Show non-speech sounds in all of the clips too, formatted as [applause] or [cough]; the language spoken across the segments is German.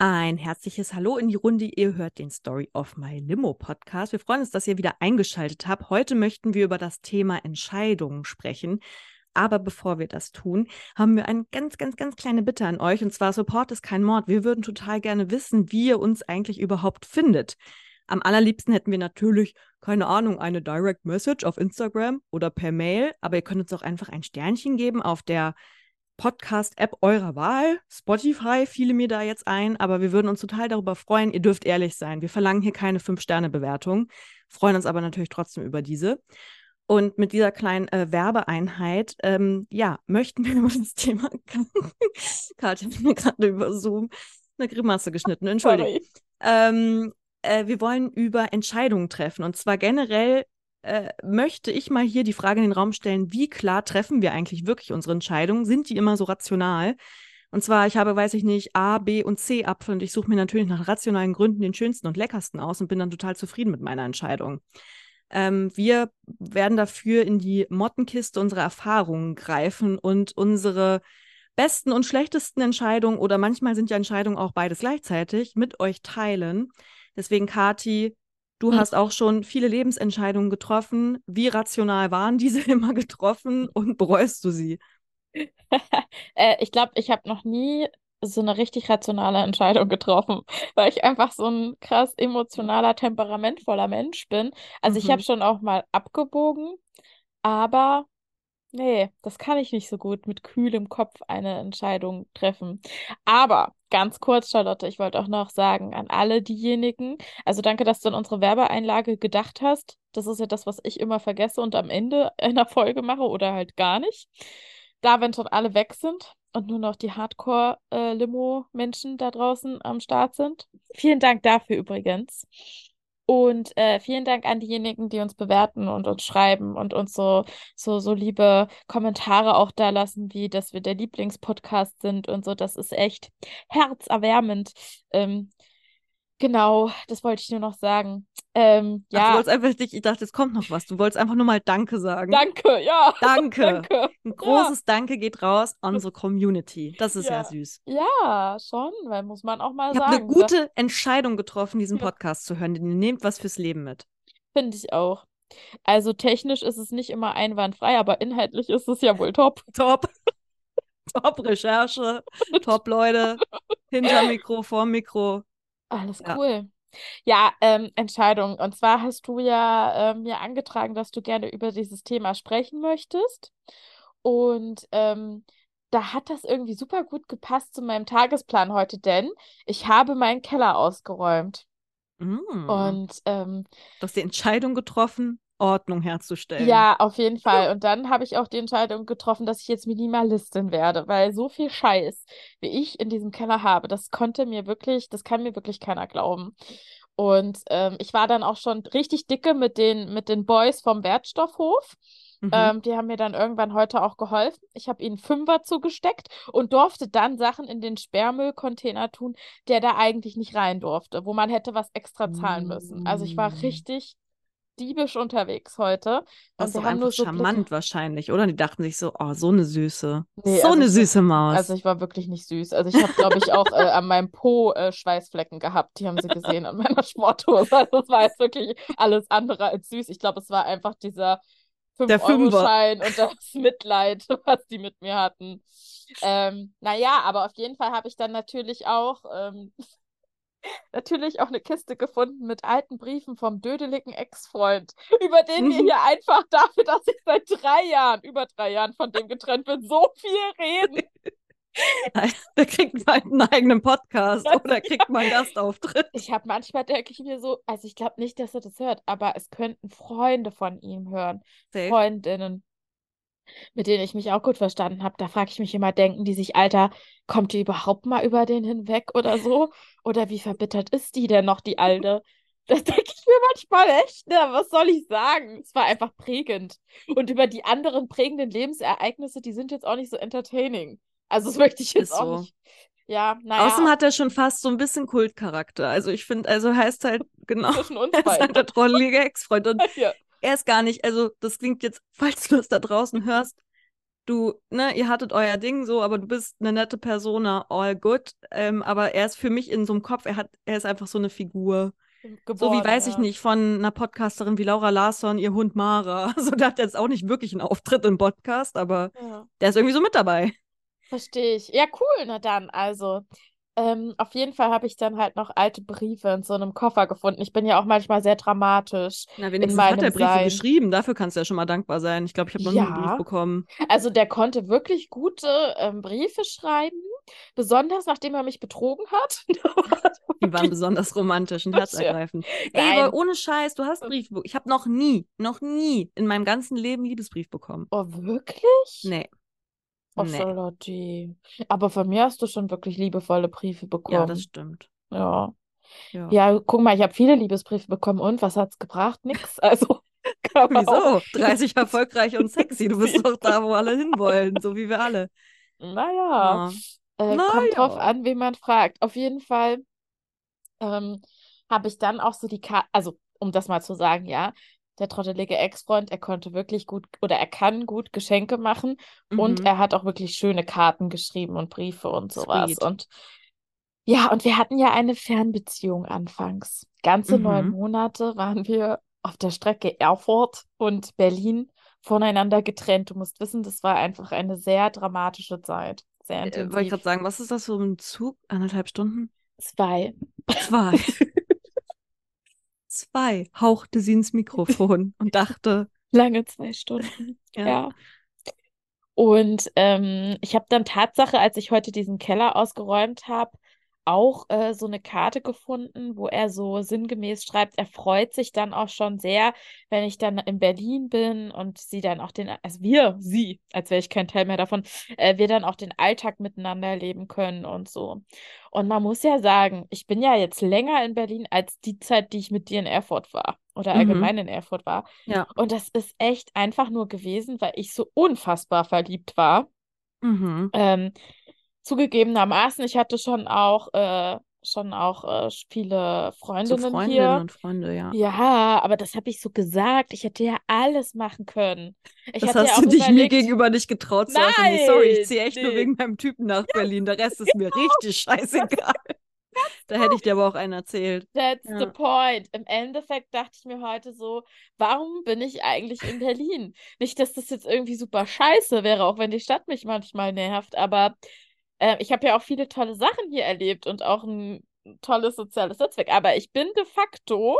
Ein herzliches Hallo in die Runde. Ihr hört den Story of My Limo Podcast. Wir freuen uns, dass ihr wieder eingeschaltet habt. Heute möchten wir über das Thema Entscheidungen sprechen. Aber bevor wir das tun, haben wir eine ganz, ganz, ganz kleine Bitte an euch. Und zwar Support ist kein Mord. Wir würden total gerne wissen, wie ihr uns eigentlich überhaupt findet. Am allerliebsten hätten wir natürlich, keine Ahnung, eine Direct Message auf Instagram oder per Mail. Aber ihr könnt uns auch einfach ein Sternchen geben auf der Podcast-App eurer Wahl. Spotify fiele mir da jetzt ein, aber wir würden uns total darüber freuen. Ihr dürft ehrlich sein. Wir verlangen hier keine Fünf-Sterne-Bewertung, freuen uns aber natürlich trotzdem über diese. Und mit dieser kleinen äh, Werbeeinheit, ähm, ja, möchten wir [laughs] über das Thema. [laughs] Katja hat mir gerade über Zoom eine Grimasse geschnitten, [laughs] entschuldige. Ähm, äh, wir wollen über Entscheidungen treffen und zwar generell äh, möchte ich mal hier die Frage in den Raum stellen, wie klar treffen wir eigentlich wirklich unsere Entscheidungen? Sind die immer so rational? Und zwar, ich habe, weiß ich nicht, A, B und C Apfel und ich suche mir natürlich nach rationalen Gründen den schönsten und leckersten aus und bin dann total zufrieden mit meiner Entscheidung. Ähm, wir werden dafür in die Mottenkiste unserer Erfahrungen greifen und unsere besten und schlechtesten Entscheidungen oder manchmal sind ja Entscheidungen auch beides gleichzeitig mit euch teilen. Deswegen, Kati, Du hm. hast auch schon viele Lebensentscheidungen getroffen. Wie rational waren diese [laughs] immer getroffen und bereust du sie? [laughs] äh, ich glaube, ich habe noch nie so eine richtig rationale Entscheidung getroffen, [laughs] weil ich einfach so ein krass emotionaler, temperamentvoller Mensch bin. Also mhm. ich habe schon auch mal abgebogen, aber Nee, das kann ich nicht so gut mit kühlem Kopf eine Entscheidung treffen. Aber ganz kurz, Charlotte, ich wollte auch noch sagen an alle diejenigen, also danke, dass du an unsere Werbeeinlage gedacht hast. Das ist ja das, was ich immer vergesse und am Ende [laughs] einer Folge mache oder halt gar nicht. Da, wenn schon alle weg sind und nur noch die Hardcore-Limo-Menschen da draußen am Start sind. Vielen Dank dafür übrigens. Und äh, vielen Dank an diejenigen, die uns bewerten und uns schreiben und uns so, so, so liebe Kommentare auch da lassen, wie dass wir der Lieblingspodcast sind und so. Das ist echt herzerwärmend. Ähm, Genau, das wollte ich nur noch sagen. Ähm, ja. Ach, du wolltest einfach nicht, ich dachte, es kommt noch was. Du wolltest einfach nur mal Danke sagen. Danke, ja. [laughs] Danke. Danke. Ein großes ja. Danke geht raus an unsere Community. Das ist ja, ja süß. Ja, schon, weil muss man auch mal ich sagen. Ich habe eine gute Entscheidung getroffen, diesen Podcast zu hören. Ihr nehmt was fürs Leben mit. Finde ich auch. Also technisch ist es nicht immer einwandfrei, aber inhaltlich ist es ja wohl top. [laughs] Top. top Recherche, [laughs] top Leute, hinter Mikro, vor Mikro. Alles ja. cool. Ja, ähm, Entscheidung. Und zwar hast du ja ähm, mir angetragen, dass du gerne über dieses Thema sprechen möchtest. Und ähm, da hat das irgendwie super gut gepasst zu meinem Tagesplan heute, denn ich habe meinen Keller ausgeräumt. Mm. Und ähm, du hast die Entscheidung getroffen, Ordnung herzustellen. Ja, auf jeden Fall. Und dann habe ich auch die Entscheidung getroffen, dass ich jetzt Minimalistin werde, weil so viel Scheiß, wie ich in diesem Keller habe, das konnte mir wirklich, das kann mir wirklich keiner glauben. Und ähm, ich war dann auch schon richtig dicke mit den, mit den Boys vom Wertstoffhof. Mhm. Ähm, die haben mir dann irgendwann heute auch geholfen. Ich habe ihnen Fünfer zugesteckt und durfte dann Sachen in den Sperrmüllcontainer tun, der da eigentlich nicht rein durfte, wo man hätte was extra zahlen müssen. Also ich war mm. richtig diebisch unterwegs heute. Das ist haben nur so charmant Blicke... wahrscheinlich, oder? Die dachten sich so, oh, so eine süße, nee, so also eine süße Maus. Also ich war wirklich nicht süß. Also ich habe, glaube ich, auch äh, an meinem Po äh, Schweißflecken gehabt. Die haben sie gesehen an meiner Sporthose. [laughs] Also es war jetzt wirklich alles andere als süß. Ich glaube, es war einfach dieser 5-Euro-Schein und das Mitleid, [laughs] was die mit mir hatten. Ähm, naja, aber auf jeden Fall habe ich dann natürlich auch ähm, natürlich auch eine Kiste gefunden mit alten Briefen vom dödeligen Ex-Freund, über den wir mhm. hier einfach [laughs] dafür, dass ich seit drei Jahren, über drei Jahren von dem getrennt bin, so viel reden. [laughs] Da kriegt man einen eigenen Podcast oder kriegt man Gastauftritt. Ich habe manchmal denke ich mir so, also ich glaube nicht, dass er das hört, aber es könnten Freunde von ihm hören. Safe. Freundinnen mit denen ich mich auch gut verstanden habe. Da frage ich mich immer, denken die sich, Alter, kommt die überhaupt mal über den hinweg oder so? Oder wie verbittert ist die denn noch, die Alte? Das denke ich mir manchmal echt, ne? Was soll ich sagen? Es war einfach prägend. Und über die anderen prägenden Lebensereignisse, die sind jetzt auch nicht so entertaining. Also, das möchte ich jetzt ist auch so. nicht. Ja, naja. Außerdem hat er schon fast so ein bisschen Kultcharakter. Also, ich finde, also heißt halt, genau. Zwischen uns [laughs] er ist halt der trollige Ex-Freund. Und [laughs] ja er ist gar nicht, also das klingt jetzt, [laughs] falls du das da draußen hörst, du, ne, ihr hattet euer Ding so, aber du bist eine nette Persona, all good. Ähm, aber er ist für mich in so einem Kopf, er hat, er ist einfach so eine Figur. Geboren, so wie, weiß ja. ich nicht, von einer Podcasterin wie Laura Larsson, ihr Hund Mara. [laughs] Also der hat jetzt auch nicht wirklich einen Auftritt im Podcast, aber Ja. der ist irgendwie so mit dabei. Verstehe ich. Ja, cool, na dann. Also, ähm, auf jeden Fall habe ich dann halt noch alte Briefe in so einem Koffer gefunden. Ich bin ja auch manchmal sehr dramatisch Na, wenigstens hat er Briefe Sein. geschrieben. Dafür kannst du ja schon mal dankbar sein. Ich glaube, ich habe noch nie einen Brief Ja. bekommen. Also, der konnte wirklich gute ähm, Briefe schreiben, besonders nachdem er mich betrogen hat. [laughs] [laughs] Die waren besonders romantisch und Ja. herzergreifend. Ey, aber ohne Scheiß, du hast Briefe bekommen. Ich habe noch nie, noch nie in meinem ganzen Leben Liebesbrief bekommen. Oh, wirklich? Nee. Oh, Nee. Charlotte. Aber von mir hast du schon wirklich liebevolle Briefe Ja, bekommen. das stimmt. Ja. Ja. Ja, guck mal, ich habe viele Liebesbriefe bekommen und was hat's gebracht? Nix. [laughs] Also, man auch. Wieso? 30 erfolgreich und [laughs] sexy. Du bist doch da, wo alle hinwollen, so wie wir alle. Naja, Ja. äh, Na kommt drauf ja. an, wen man fragt. Auf jeden Fall ähm, habe ich dann auch so die Karte, also um das mal zu sagen, ja, der trottelige Ex-Freund, er konnte wirklich gut oder er kann gut Geschenke machen und Mhm. er hat auch wirklich schöne Karten geschrieben und Briefe und sowas. Sweet. Und ja, und wir hatten ja eine Fernbeziehung anfangs. Ganze neun Mhm. Monate waren wir auf der Strecke Erfurt und Berlin voneinander getrennt. Du musst wissen, das war einfach eine sehr dramatische Zeit. Sehr Äh, wollte ich intensiv. gerade sagen, was ist das so im Zug? Anderthalb Stunden? Zwei. Zwei. [laughs] Zwei. Hauchte sie ins Mikrofon [laughs] und dachte, Lange zwei Stunden. ja. Ja. Und ähm, ich habe dann Tatsache, als ich heute diesen Keller ausgeräumt habe, auch äh, so eine Karte gefunden, wo er so sinngemäß schreibt, er freut sich dann auch schon sehr, wenn ich dann in Berlin bin und sie dann auch den, also wir, sie, als wäre ich kein Teil mehr davon, äh, wir dann auch den Alltag miteinander leben können und so. Und man muss ja sagen, ich bin ja jetzt länger in Berlin als die Zeit, die ich mit dir in Erfurt war oder Mhm. allgemein in Erfurt war. Ja. Und das ist echt einfach nur gewesen, weil ich so unfassbar verliebt war. Mhm. Ähm, zugegebenermaßen, ich hatte schon auch, äh, schon auch äh, viele So Freundinnen Freundinnen hier. und Freunde, ja. Ja, aber das habe ich so gesagt. Ich hätte ja alles machen können. Ich Das ja hast auch du dich mir überlegt, gegenüber nicht getraut zu. Nee, sorry, ich ziehe echt nur nee. wegen meinem Typen nach Berlin. Der Rest ist mir richtig scheißegal. Da hätte ich dir aber auch einen erzählt. That's Ja. the point. Im Endeffekt dachte ich mir heute so, warum bin ich eigentlich in Berlin? Nicht, dass das jetzt irgendwie super scheiße wäre, auch wenn die Stadt mich manchmal nervt, aber äh, ich habe ja auch viele tolle Sachen hier erlebt und auch ein tolles soziales Netzwerk. Aber ich bin de facto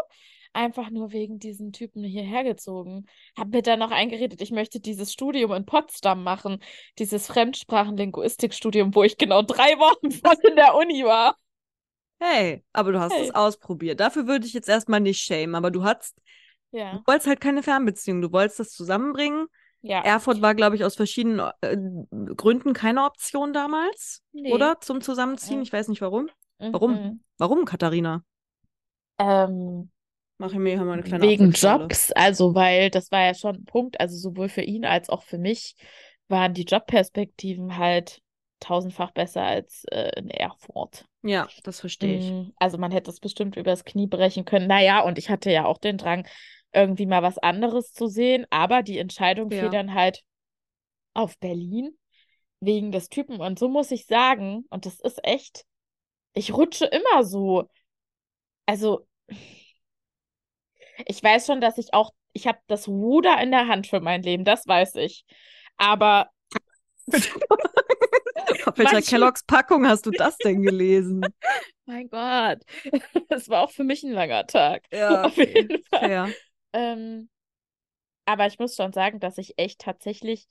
einfach nur wegen diesen Typen hierher gezogen. Hab mir dann noch eingeredet, ich möchte dieses Studium in Potsdam machen, dieses Fremdsprachenlinguistikstudium, wo ich genau drei Wochen [laughs] voll in der Uni war. Hey, aber du hast Hey. es ausprobiert. Dafür würde ich jetzt erstmal nicht schämen, aber du hattest, Ja, du wolltest halt keine Fernbeziehung. Du wolltest das zusammenbringen. Ja. Erfurt war, glaube ich, aus verschiedenen äh, Gründen keine Option damals, Nee. oder? Zum Zusammenziehen. Mhm. Ich weiß nicht warum. Warum? Mhm. Warum, Katharina? Ähm, Mach ich mir hier mal eine kleine wegen. Jobs, also weil das war ja schon ein Punkt, also sowohl für ihn als auch für mich waren die Jobperspektiven halt tausendfach besser als äh, in Erfurt. Ja, das verstehe ich. Mm, Also man hätte es bestimmt übers Knie brechen können. Naja, und ich hatte ja auch den Drang, irgendwie mal was anderes zu sehen, aber die Entscheidung fiel Ja. dann halt auf Berlin wegen des Typen. Und so muss ich sagen, und das ist echt, ich rutsche immer so. Also, ich weiß schon, dass ich auch, ich habe das Ruder in der Hand für mein Leben, das weiß ich. Aber Auf welcher Kelloggs Packung hast du das denn gelesen? [laughs] mein Gott, [laughs] es war auch für mich ein langer Tag. Ja, Auf jeden Fall. Fair. Ähm, aber ich muss schon sagen, dass ich echt tatsächlich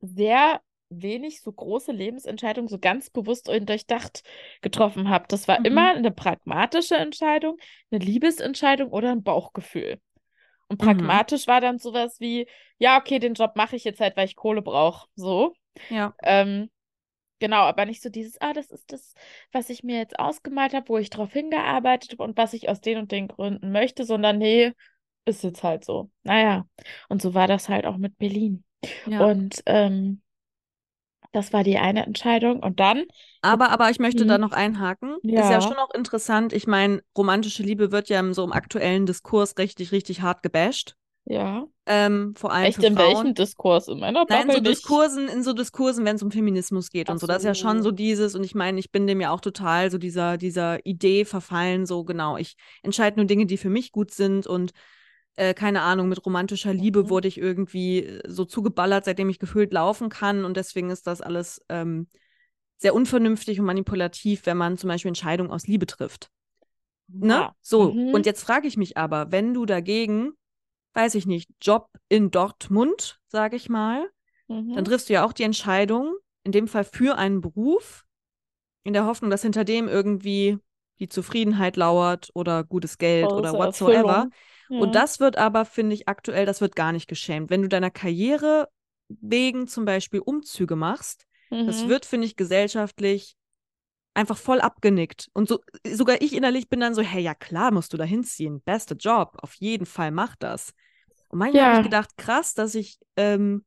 sehr wenig so große Lebensentscheidungen so ganz bewusst und durchdacht getroffen habe. Das war Mhm. immer eine pragmatische Entscheidung, eine Liebesentscheidung oder ein Bauchgefühl. Und Mhm. pragmatisch war dann sowas wie, ja, okay, den Job mache ich jetzt halt, weil ich Kohle brauche. So. Ja. Ähm, genau, aber nicht so dieses, ah, das ist das, was ich mir jetzt ausgemalt habe, wo ich drauf hingearbeitet habe und was ich aus den und den Gründen möchte, sondern nee, ist jetzt halt so. Naja, und so war das halt auch mit Berlin. ja. Und ähm, das war die eine Entscheidung. Und dann, Aber, aber ich möchte Mhm. da noch einhaken. Ist ja Ja. schon auch interessant. Ich meine, romantische Liebe wird ja im, so im aktuellen Diskurs richtig, richtig hart gebasht. Ja. Ähm, vor allem Echt in Frauen. welchem Diskurs? In meiner Nein, in so Bubble. Diskursen, in so Diskursen, wenn es um Feminismus geht Ach und so. Das ist ja schon so. so dieses, und ich meine, ich bin dem ja auch total so dieser, dieser Idee verfallen, so genau. Ich entscheide nur Dinge, die für mich gut sind und äh, keine Ahnung, mit romantischer Liebe Mhm. wurde ich irgendwie äh, so zugeballert, seitdem ich gefühlt laufen kann. Und deswegen ist das alles ähm, sehr unvernünftig und manipulativ, wenn man zum Beispiel Entscheidungen aus Liebe trifft. Ne? Ja. So, Mhm. und jetzt frage ich mich aber, wenn du dagegen, weiß ich nicht, Job in Dortmund, sage ich mal, Mhm. dann triffst du ja auch die Entscheidung, in dem Fall für einen Beruf, in der Hoffnung, dass hinter dem irgendwie die Zufriedenheit lauert oder gutes Geld oder Große whatsoever. Ja. Und das wird aber, finde ich, aktuell, das wird gar nicht geschämt. Wenn du deiner Karriere wegen zum Beispiel Umzüge machst, das Mhm. wird, finde ich, gesellschaftlich einfach voll abgenickt. Und so, sogar ich innerlich bin dann so, hey, ja klar, musst du da hinziehen. Bester Job, auf jeden Fall mach das. Und manchmal habe Ja. ich gedacht, krass, dass ich ähm,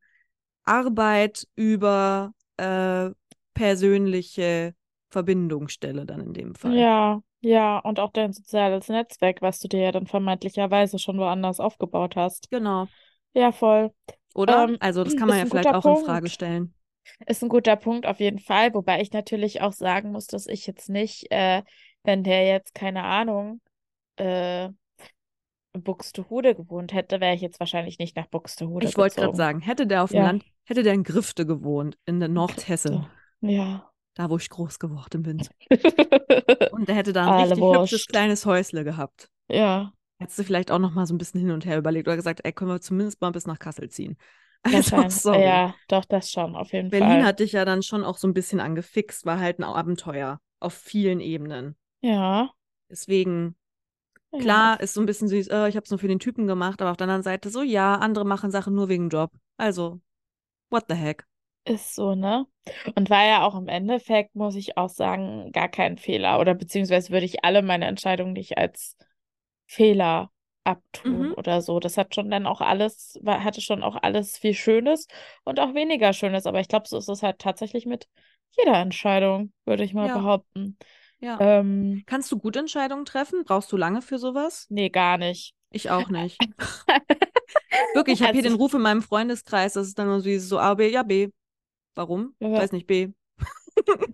Arbeit über äh, persönliche Verbindung stelle, dann in dem Fall. Ja, ja, und auch dein soziales Netzwerk, was du dir ja dann vermeintlicherweise schon woanders aufgebaut hast. Genau. Ja, voll. Oder? Ähm, also, das [clears throat] kann man ja vielleicht auch in Frage Punkt. stellen. Ist ein guter Punkt auf jeden Fall, wobei ich natürlich auch sagen muss, dass ich jetzt nicht, äh, wenn der jetzt, keine Ahnung, äh, Buxtehude gewohnt hätte, wäre ich jetzt wahrscheinlich nicht nach Buxtehude Ich wollte gerade sagen, hätte der auf dem Ja. Land, hätte der in Grifte gewohnt, in der Nordhessen, Ja. da wo ich groß geworden bin. [laughs] Und der hätte da ein Alle richtig hübsches wurscht. kleines Häusle gehabt. Ja, Hättest du vielleicht auch noch mal so ein bisschen hin und her überlegt oder gesagt, ey, können wir zumindest mal bis nach Kassel ziehen. Also, sorry. Ja, doch, das schon, auf jeden Berlin Fall. hat dich ja dann schon auch so ein bisschen angefixt, war halt ein Abenteuer auf vielen Ebenen. Ja, Deswegen, ja. klar, ist so ein bisschen süß, äh, ich habe es nur für den Typen gemacht, aber auf der anderen Seite so, ja, andere machen Sachen nur wegen Job. Also, what the heck? Ist so, ne? Und war ja auch im Endeffekt, muss ich auch sagen, gar kein Fehler. Oder beziehungsweise würde ich alle meine Entscheidungen nicht als Fehler abtun Mhm. oder so. Das hat schon dann auch alles, war, hatte schon auch alles viel Schönes und auch weniger Schönes. Aber ich glaube, so ist es halt tatsächlich mit jeder Entscheidung, würde ich mal Ja. behaupten. Ja. Ähm, Kannst du gut Entscheidungen treffen? Brauchst du lange für sowas? nee, gar nicht. Ich auch nicht. [laughs] Wirklich, ich habe hier Also- den Ruf in meinem Freundeskreis, das ist dann nur so dieses so A, B, ja, B. Warum? Ja. Weiß nicht, B.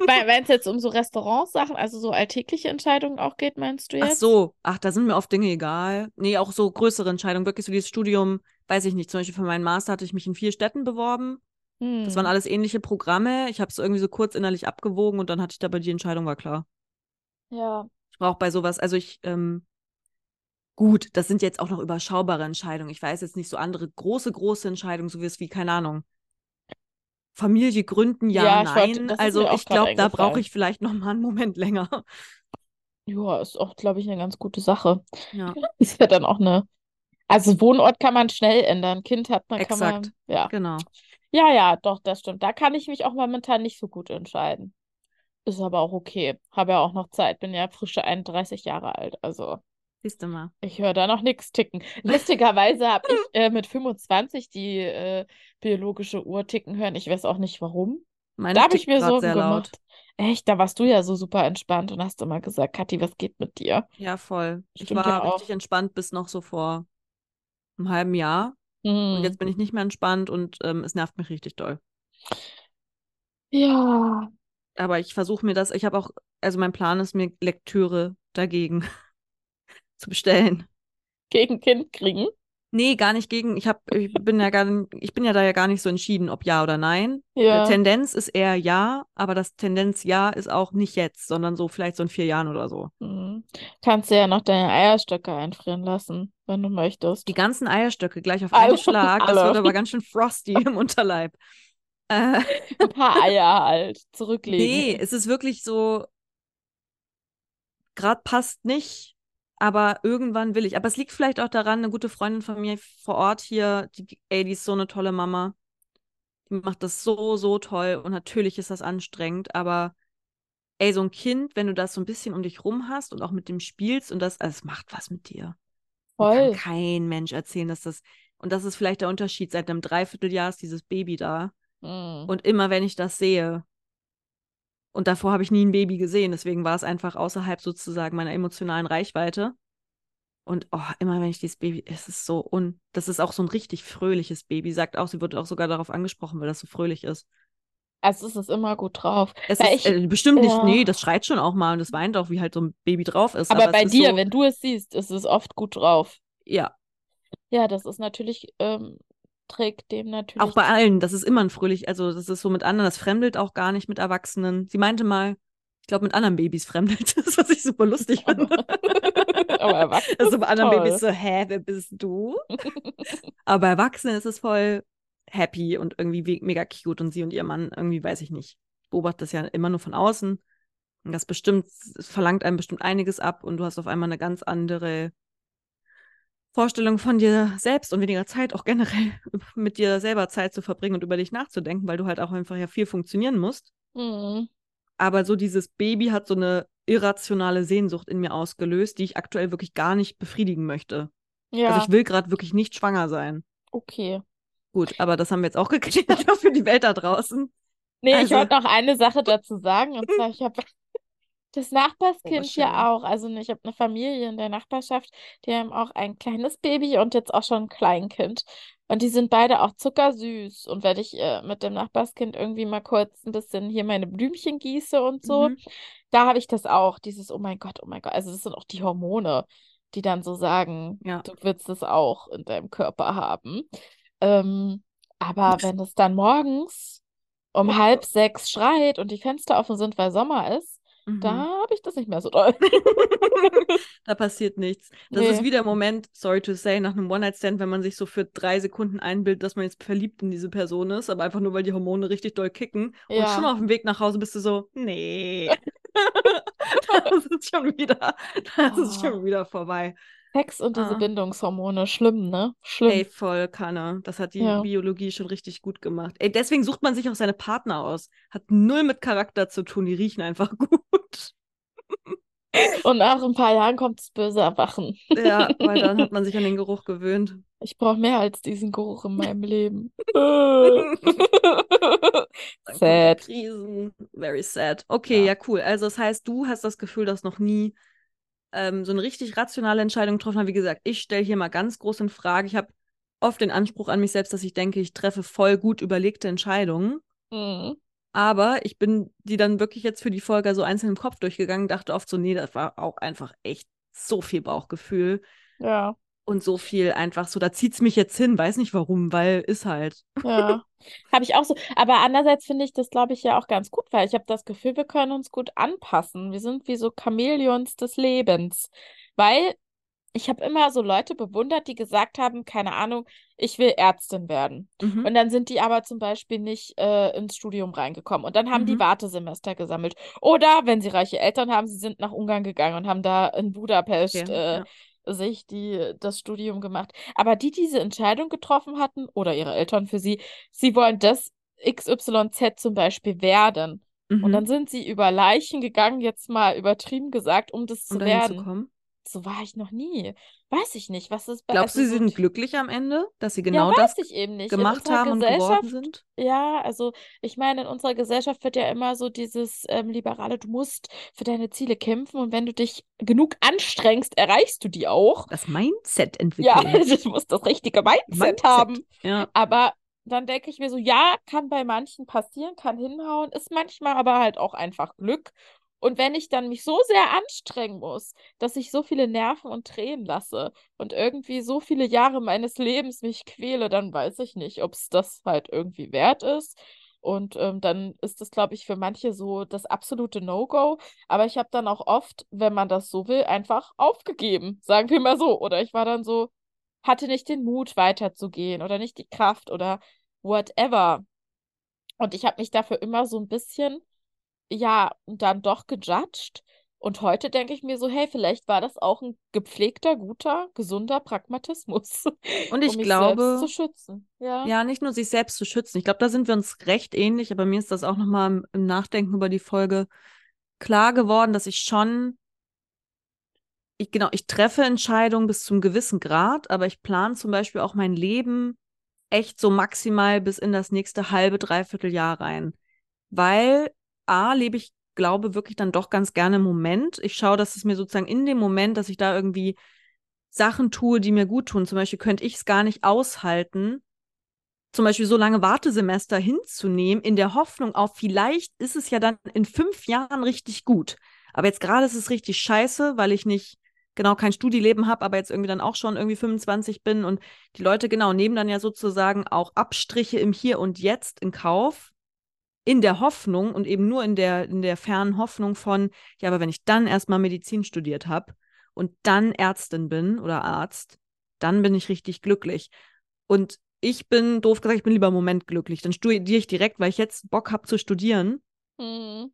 Wenn es jetzt um so Restaurantsachen, also so alltägliche Entscheidungen auch geht, meinst du Ach jetzt? so, ach, da sind mir oft Dinge egal. Nee, auch so größere Entscheidungen, wirklich so dieses Studium, weiß ich nicht. Zum Beispiel für meinen Master hatte ich mich in vier Städten beworben. Das waren Hm. alles ähnliche Programme. Ich habe es irgendwie so kurz innerlich abgewogen und dann hatte ich dabei die Entscheidung, war klar. Ja. Ich brauche bei sowas, also ich, ähm, gut, das sind jetzt auch noch überschaubare Entscheidungen. Ich weiß jetzt nicht so andere große, große Entscheidungen, so wie es wie, keine Ahnung, Familie gründen, ja, Ja, nein. ist Also ich glaube, da brauche ich vielleicht noch mal einen Moment länger. Ja, ist auch, glaube ich, eine ganz gute Sache. Ja, [laughs] Ist ja dann auch eine. Also Wohnort kann man schnell ändern. Kind hat man, kann man. Exakt. Ja. genau. Ja, ja, doch, das stimmt. Da kann ich mich auch momentan nicht so gut entscheiden. Ist aber auch okay. Habe ja auch noch Zeit. Bin ja frische 31 Jahre alt. Also Siehst du mal. ich höre da noch nichts ticken. Lustigerweise habe ich [laughs] äh, mit 25 die äh, biologische Uhr ticken hören. Ich weiß auch nicht warum. Meine Da habe ich mir Sorgen laut. gemacht. Echt, da warst du ja so super entspannt und hast immer gesagt, Kathi, was geht mit dir? Ja, voll. Ich Stimmt war ja richtig entspannt bis noch so vor einem halben Jahr. Und Hm. jetzt bin ich nicht mehr entspannt und ähm, es nervt mich richtig doll. Ja, Aber ich versuche mir das, ich habe auch, also mein Plan ist mir Lektüre dagegen zu bestellen. gegen Kind kriegen. Nee, gar nicht gegen. Ich hab, ich bin ja gar, ich bin ja da ja gar nicht so entschieden, ob ja oder nein. Die Ja. Tendenz ist eher ja, aber das Tendenz ja ist auch nicht jetzt, sondern so vielleicht so in vier Jahren oder so. Hm. Kannst du ja noch deine Eierstöcke einfrieren lassen, wenn du möchtest. Die ganzen Eierstöcke gleich auf Alle. einen Schlag, das Alle. wird aber ganz schön frosty im Unterleib. [laughs] Äh, Ein paar Eier halt zurücklegen. nee, es ist wirklich so, gerade passt nicht, aber irgendwann will ich. Aber es liegt vielleicht auch daran, eine gute Freundin von mir vor Ort hier, die, ey, die ist so eine tolle Mama. Die macht das so, so toll und natürlich ist das anstrengend, aber ey, so ein Kind, wenn du das so ein bisschen um dich rum hast und auch mit dem spielst und das, also es macht was mit dir. Mir kann Voll. kein Mensch erzählen, dass das, und das ist vielleicht der Unterschied, seit einem Dreivierteljahr ist dieses Baby da. Hm. Und immer wenn ich das sehe, und davor habe ich nie ein Baby gesehen, deswegen war es einfach außerhalb sozusagen meiner emotionalen Reichweite. Und oh, immer wenn ich dieses Baby, es ist so un, das ist auch so ein richtig fröhliches Baby. Sagt auch, sie wird auch sogar darauf angesprochen, weil das so fröhlich ist. Also es ist immer gut drauf. Es Weil ist ich, äh, bestimmt nicht, ja. nee, das schreit schon auch mal und das weint auch, wie halt so ein Baby drauf ist. aber es bei dir, so, wenn du es siehst, ist es oft gut drauf. ja, Ja, das ist natürlich, ähm, trägt dem auch natürlich. bei allen, das ist immer ein fröhlich, also das ist so mit anderen, das fremdelt auch gar nicht mit Erwachsenen. Sie meinte mal, ich glaube, mit anderen Babys fremdelt [laughs] das, was ich super lustig finde. Aber erwachsen Also ist bei anderen toll. Babys so, hä, wer bist du? Aber bei Erwachsenen ist es voll happy und irgendwie mega cute und sie und ihr Mann, irgendwie weiß ich nicht. Ich beobachte das ja immer nur von außen. Und das bestimmt, es verlangt einem bestimmt einiges ab und du hast auf einmal eine ganz andere Vorstellung von dir selbst und weniger Zeit, auch generell [laughs] mit dir selber Zeit zu verbringen und über dich nachzudenken, weil du halt auch einfach ja viel funktionieren musst. Mhm. Aber so dieses Baby hat so eine irrationale Sehnsucht in mir ausgelöst, die ich aktuell wirklich gar nicht befriedigen möchte. Ja, Also ich will gerade wirklich nicht schwanger sein. okay. Gut, aber das haben wir jetzt auch [laughs] geklärt für die Welt da draußen. Nee, ich Also- wollte noch eine Sache dazu sagen. Und zwar, ich habe [laughs] das Nachbarskind hier schön. auch. Also ich habe eine Familie in der Nachbarschaft, die haben auch ein kleines Baby und jetzt auch schon ein Kleinkind. Und die sind beide auch zuckersüß. Und wenn ich äh, mit dem Nachbarskind irgendwie mal kurz ein bisschen hier meine Blümchen gieße und so, Mhm. da habe ich das auch. Dieses, oh mein Gott, oh mein Gott. Also das sind auch die Hormone, die dann so sagen, Ja. du willst es auch in deinem Körper haben. Ähm, aber wenn es dann morgens um halb sechs schreit und die Fenster offen sind, weil Sommer ist, Mhm. da habe ich das nicht mehr so doll. [laughs] da passiert nichts. Das Nee. ist wie der Moment, sorry to say, nach einem One-Night-Stand, wenn man sich so für drei Sekunden einbildet, dass man jetzt verliebt in diese Person ist, aber einfach nur, weil die Hormone richtig doll kicken. Und Ja. schon auf dem Weg nach Hause bist du so, nee. [laughs] das ist schon wieder, das ist Oh. schon wieder vorbei. Sex und diese Ah. Bindungshormone, schlimm, ne? Schlimm. Ey, voll Kanne. Das hat die Ja. Biologie schon richtig gut gemacht. Ey, deswegen sucht man sich auch seine Partner aus. Hat null mit Charakter zu tun, die riechen einfach [laughs] gut. Und nach ein paar Jahren kommt das böse Erwachen. Ja, weil dann hat [laughs] man sich an den Geruch gewöhnt. Ich brauche mehr als diesen Geruch in meinem Leben. [laughs] Die Sad. Krisen. Very sad. Okay, Ja. ja. cool. Also das heißt, du hast das Gefühl, dass noch nie ähm, so eine richtig rationale Entscheidung getroffen hast. Wie gesagt, ich stelle hier mal ganz groß in Frage. Ich habe oft den Anspruch an mich selbst, dass ich denke, ich treffe voll gut überlegte Entscheidungen. Mhm. Aber ich bin die dann wirklich jetzt für die Folge so einzeln im Kopf durchgegangen, dachte oft so, nee, das war auch einfach echt so viel Bauchgefühl Ja, und so viel einfach so, da zieht's mich jetzt hin, weiß nicht warum, weil ist halt. ja. Habe ich auch so. Aber andererseits finde ich das, glaube ich, ja auch ganz gut, weil ich habe das Gefühl, wir können uns gut anpassen. Wir sind wie so Chamäleons des Lebens. Weil ich habe immer so Leute bewundert, die gesagt haben, keine Ahnung, ich will Ärztin werden. Mhm. Und dann sind die aber zum Beispiel nicht äh, ins Studium reingekommen. Und dann haben die Mhm. Wartesemester gesammelt. Oder wenn sie reiche Eltern haben, sie sind nach Ungarn gegangen und haben da in Budapest Okay, äh, ja. sich die, das Studium gemacht. Aber die diese Entscheidung getroffen hatten, oder ihre Eltern für sie, sie wollen das XYZ zum Beispiel werden. Und Mhm. dann sind sie über Leichen gegangen, jetzt mal übertrieben gesagt, um das um zu werden. zu. So war ich noch nie. Weiß ich nicht, was ist bei Glaubst du, also sie so sind glücklich am Ende, dass sie ja, genau weiß das gemacht haben und geworden Gesellschaft, sind? ja, also ich meine, in unserer Gesellschaft wird ja immer so dieses ähm, liberale, du musst für deine Ziele kämpfen und wenn du dich genug anstrengst, erreichst du die auch. Das Mindset Ja, entwickeln. [laughs] du musst das richtige Mindset Mindset. haben. Ja. Aber dann denke ich mir so, ja, kann bei manchen passieren, kann hinhauen, ist manchmal aber halt auch einfach Glück. Und wenn ich dann mich so sehr anstrengen muss, dass ich so viele Nerven und Tränen lasse und irgendwie so viele Jahre meines Lebens mich quäle, dann weiß ich nicht, ob es das halt irgendwie wert ist. Und ähm, dann ist das, glaube ich, für manche so das absolute No-Go. Aber ich habe dann auch oft, wenn man das so will, einfach aufgegeben, sagen wir mal so. Oder ich war dann so, hatte nicht den Mut weiterzugehen oder nicht die Kraft oder whatever. Und ich habe mich dafür immer so ein bisschen, ja, dann doch gejudged. Und heute denke ich mir so, hey, vielleicht war das auch ein gepflegter, guter, gesunder Pragmatismus, [laughs] Und ich um glaube, selbst zu schützen. Ja. ja, nicht nur sich selbst zu schützen. Ich glaube, da sind wir uns recht ähnlich, aber mir ist das auch nochmal im, im Nachdenken über die Folge klar geworden, dass ich schon, ich, genau, ich treffe Entscheidungen bis zum gewissen Grad, aber ich plane zum Beispiel auch mein Leben echt so maximal bis in das nächste halbe, dreiviertel Jahr rein. Weil A, lebe ich, glaube wirklich dann doch ganz gerne im Moment. Ich schaue, dass es mir sozusagen in dem Moment, dass ich da irgendwie Sachen tue, die mir gut tun. Zum Beispiel könnte ich es gar nicht aushalten, zum Beispiel so lange Wartesemester hinzunehmen, in der Hoffnung auf, vielleicht ist es ja dann in fünf Jahren richtig gut. Aber jetzt gerade ist es richtig scheiße, weil ich nicht genau kein Studieleben habe, aber jetzt irgendwie dann auch schon irgendwie 25 bin und die Leute genau nehmen dann ja sozusagen auch Abstriche im Hier und Jetzt in Kauf, in der Hoffnung und eben nur in der, in der fernen Hoffnung von, ja, aber wenn ich dann erstmal Medizin studiert habe und dann Ärztin bin oder Arzt, dann bin ich richtig glücklich. Und ich bin, doof gesagt, ich bin lieber im Moment glücklich. Dann studiere ich direkt, weil ich jetzt Bock habe zu studieren. Mhm.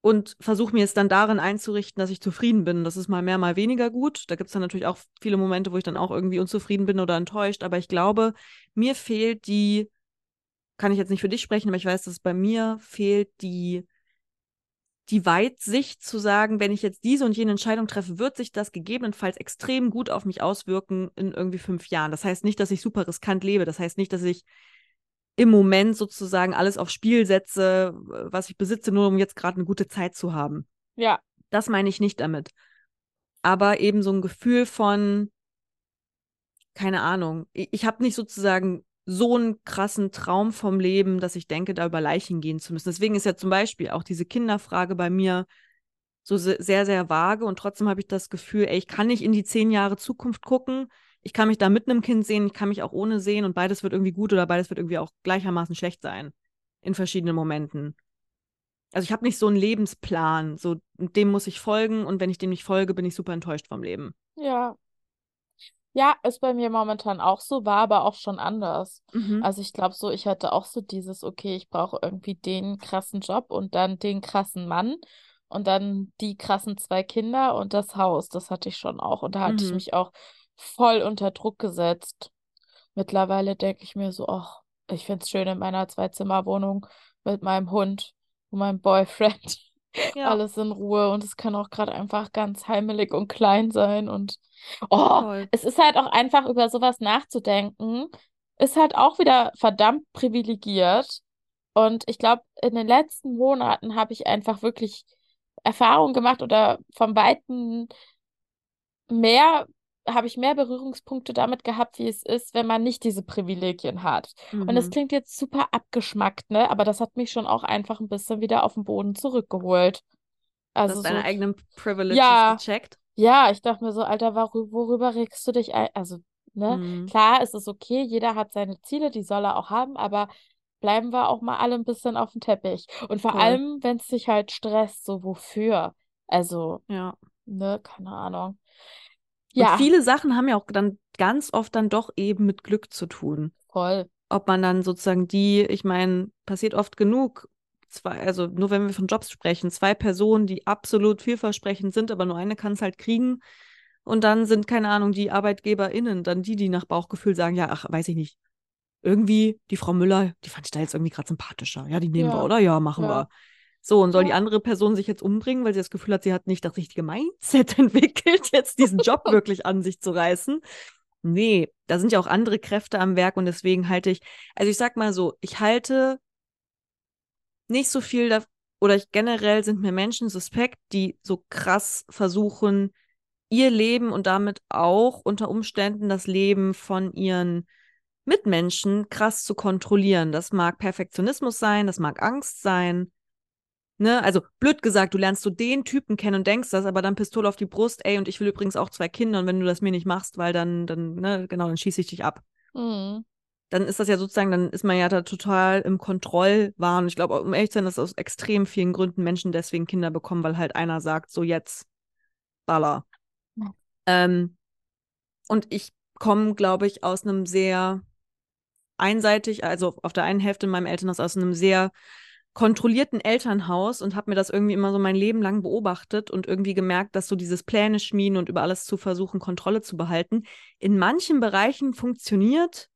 Und versuche mir es dann darin einzurichten, dass ich zufrieden bin. Das ist mal mehr, mal weniger gut. Da gibt es dann natürlich auch viele Momente, wo ich dann auch irgendwie unzufrieden bin oder enttäuscht. Aber ich glaube, mir fehlt die, kann ich jetzt nicht für dich sprechen, aber ich weiß, dass bei mir fehlt die die Weitsicht zu sagen, wenn ich jetzt diese und jene Entscheidung treffe, wird sich das gegebenenfalls extrem gut auf mich auswirken in irgendwie fünf Jahren. Das heißt nicht, dass ich super riskant lebe. Das heißt nicht, dass ich im Moment sozusagen alles aufs Spiel setze, was ich besitze, nur um jetzt gerade eine gute Zeit zu haben. Ja. Das meine ich nicht damit. Aber eben so ein Gefühl von, keine Ahnung, ich, ich habe nicht sozusagen so einen krassen Traum vom Leben, dass ich denke, da über Leichen gehen zu müssen. Deswegen ist ja zum Beispiel auch diese Kinderfrage bei mir so sehr, sehr vage und trotzdem habe ich das Gefühl, ey, ich kann nicht in die zehn Jahre Zukunft gucken. Ich kann mich da mit einem Kind sehen, ich kann mich auch ohne sehen und beides wird irgendwie gut oder beides wird irgendwie auch gleichermaßen schlecht sein in verschiedenen Momenten. Also ich habe nicht so einen Lebensplan, so dem muss ich folgen und wenn ich dem nicht folge, bin ich super enttäuscht vom Leben. Ja, ja, ist bei mir momentan auch so, war aber auch schon anders. Mhm. Also ich glaube so, ich hatte auch so dieses, okay, ich brauche irgendwie den krassen Job und dann den krassen Mann und dann die krassen zwei Kinder und das Haus. Das hatte ich schon auch. Und da hatte ich mhm. mich auch voll unter Druck gesetzt. Mittlerweile denke ich mir so, ach, ich finde es schön in meiner Zwei-Zimmer-Wohnung mit meinem Hund und meinem Boyfriend. Ja. Alles in Ruhe und es kann auch gerade einfach ganz heimelig und klein sein und Oh, es ist halt auch einfach über sowas nachzudenken, ist halt auch wieder verdammt privilegiert. Und ich glaube, in den letzten Monaten habe ich einfach wirklich Erfahrungen gemacht oder vom Weiten mehr, habe ich mehr Berührungspunkte damit gehabt, wie es ist, wenn man nicht diese Privilegien hat. Mhm. Und das klingt jetzt super abgeschmackt, ne? Aber das hat mich schon auch einfach ein bisschen wieder auf den Boden zurückgeholt. Also du hast deine so, eigenen Privileges ja, gecheckt? Ja, ich dachte mir so, Alter, worü worüber regst du dich? Also, ne, mhm. klar ist es okay, jeder hat seine Ziele, die soll er auch haben, aber bleiben wir auch mal alle ein bisschen auf dem Teppich. Und vor Voll. allem, wenn es sich halt stresst, so wofür? Also, ja. ne, keine Ahnung. Ja. Und viele Sachen haben ja auch dann ganz oft dann doch eben mit Glück zu tun. Voll. Ob man dann sozusagen die, ich meine, passiert oft genug, zwei, also nur wenn wir von Jobs sprechen, zwei Personen, die absolut vielversprechend sind, aber nur eine kann es halt kriegen. Und dann sind, keine Ahnung, die ArbeitgeberInnen, dann die, die nach Bauchgefühl sagen, ja, ach, weiß ich nicht. Irgendwie, die Frau Müller, die fand ich da jetzt irgendwie gerade sympathischer. Ja, die nehmen ja. wir, oder? Ja, machen ja. wir. So, und soll die andere Person sich jetzt umbringen, weil sie das Gefühl hat, sie hat nicht das richtige Mindset [laughs] entwickelt, jetzt diesen Job [laughs] wirklich an sich zu reißen? Nee, da sind ja auch andere Kräfte am Werk und deswegen halte ich, also ich sag mal so, ich halte nicht so viel da oder ich, generell sind mir Menschen suspekt, die so krass versuchen, ihr Leben und damit auch unter Umständen das Leben von ihren Mitmenschen krass zu kontrollieren. Das mag Perfektionismus sein, das mag Angst sein. Ne? Also blöd gesagt, du lernst so den Typen kennen und denkst das, aber dann Pistole auf die Brust, ey, und ich will übrigens auch zwei Kinder und wenn du das mir nicht machst, weil dann, dann, ne, genau, dann schieße ich dich ab. Mhm dann ist das ja sozusagen, dann ist man ja da total im Kontrollwahn. Ich glaube, um ehrlich zu sein, dass aus extrem vielen Gründen Menschen deswegen Kinder bekommen, weil halt einer sagt, so jetzt, baller. Ja. Ähm, und ich komme, glaube ich, aus einem sehr einseitig, also auf der einen Hälfte in meinem Elternhaus, aus einem sehr kontrollierten Elternhaus und habe mir das irgendwie immer so mein Leben lang beobachtet und irgendwie gemerkt, dass so dieses Pläne schmieden und über alles zu versuchen, Kontrolle zu behalten, in manchen Bereichen funktioniert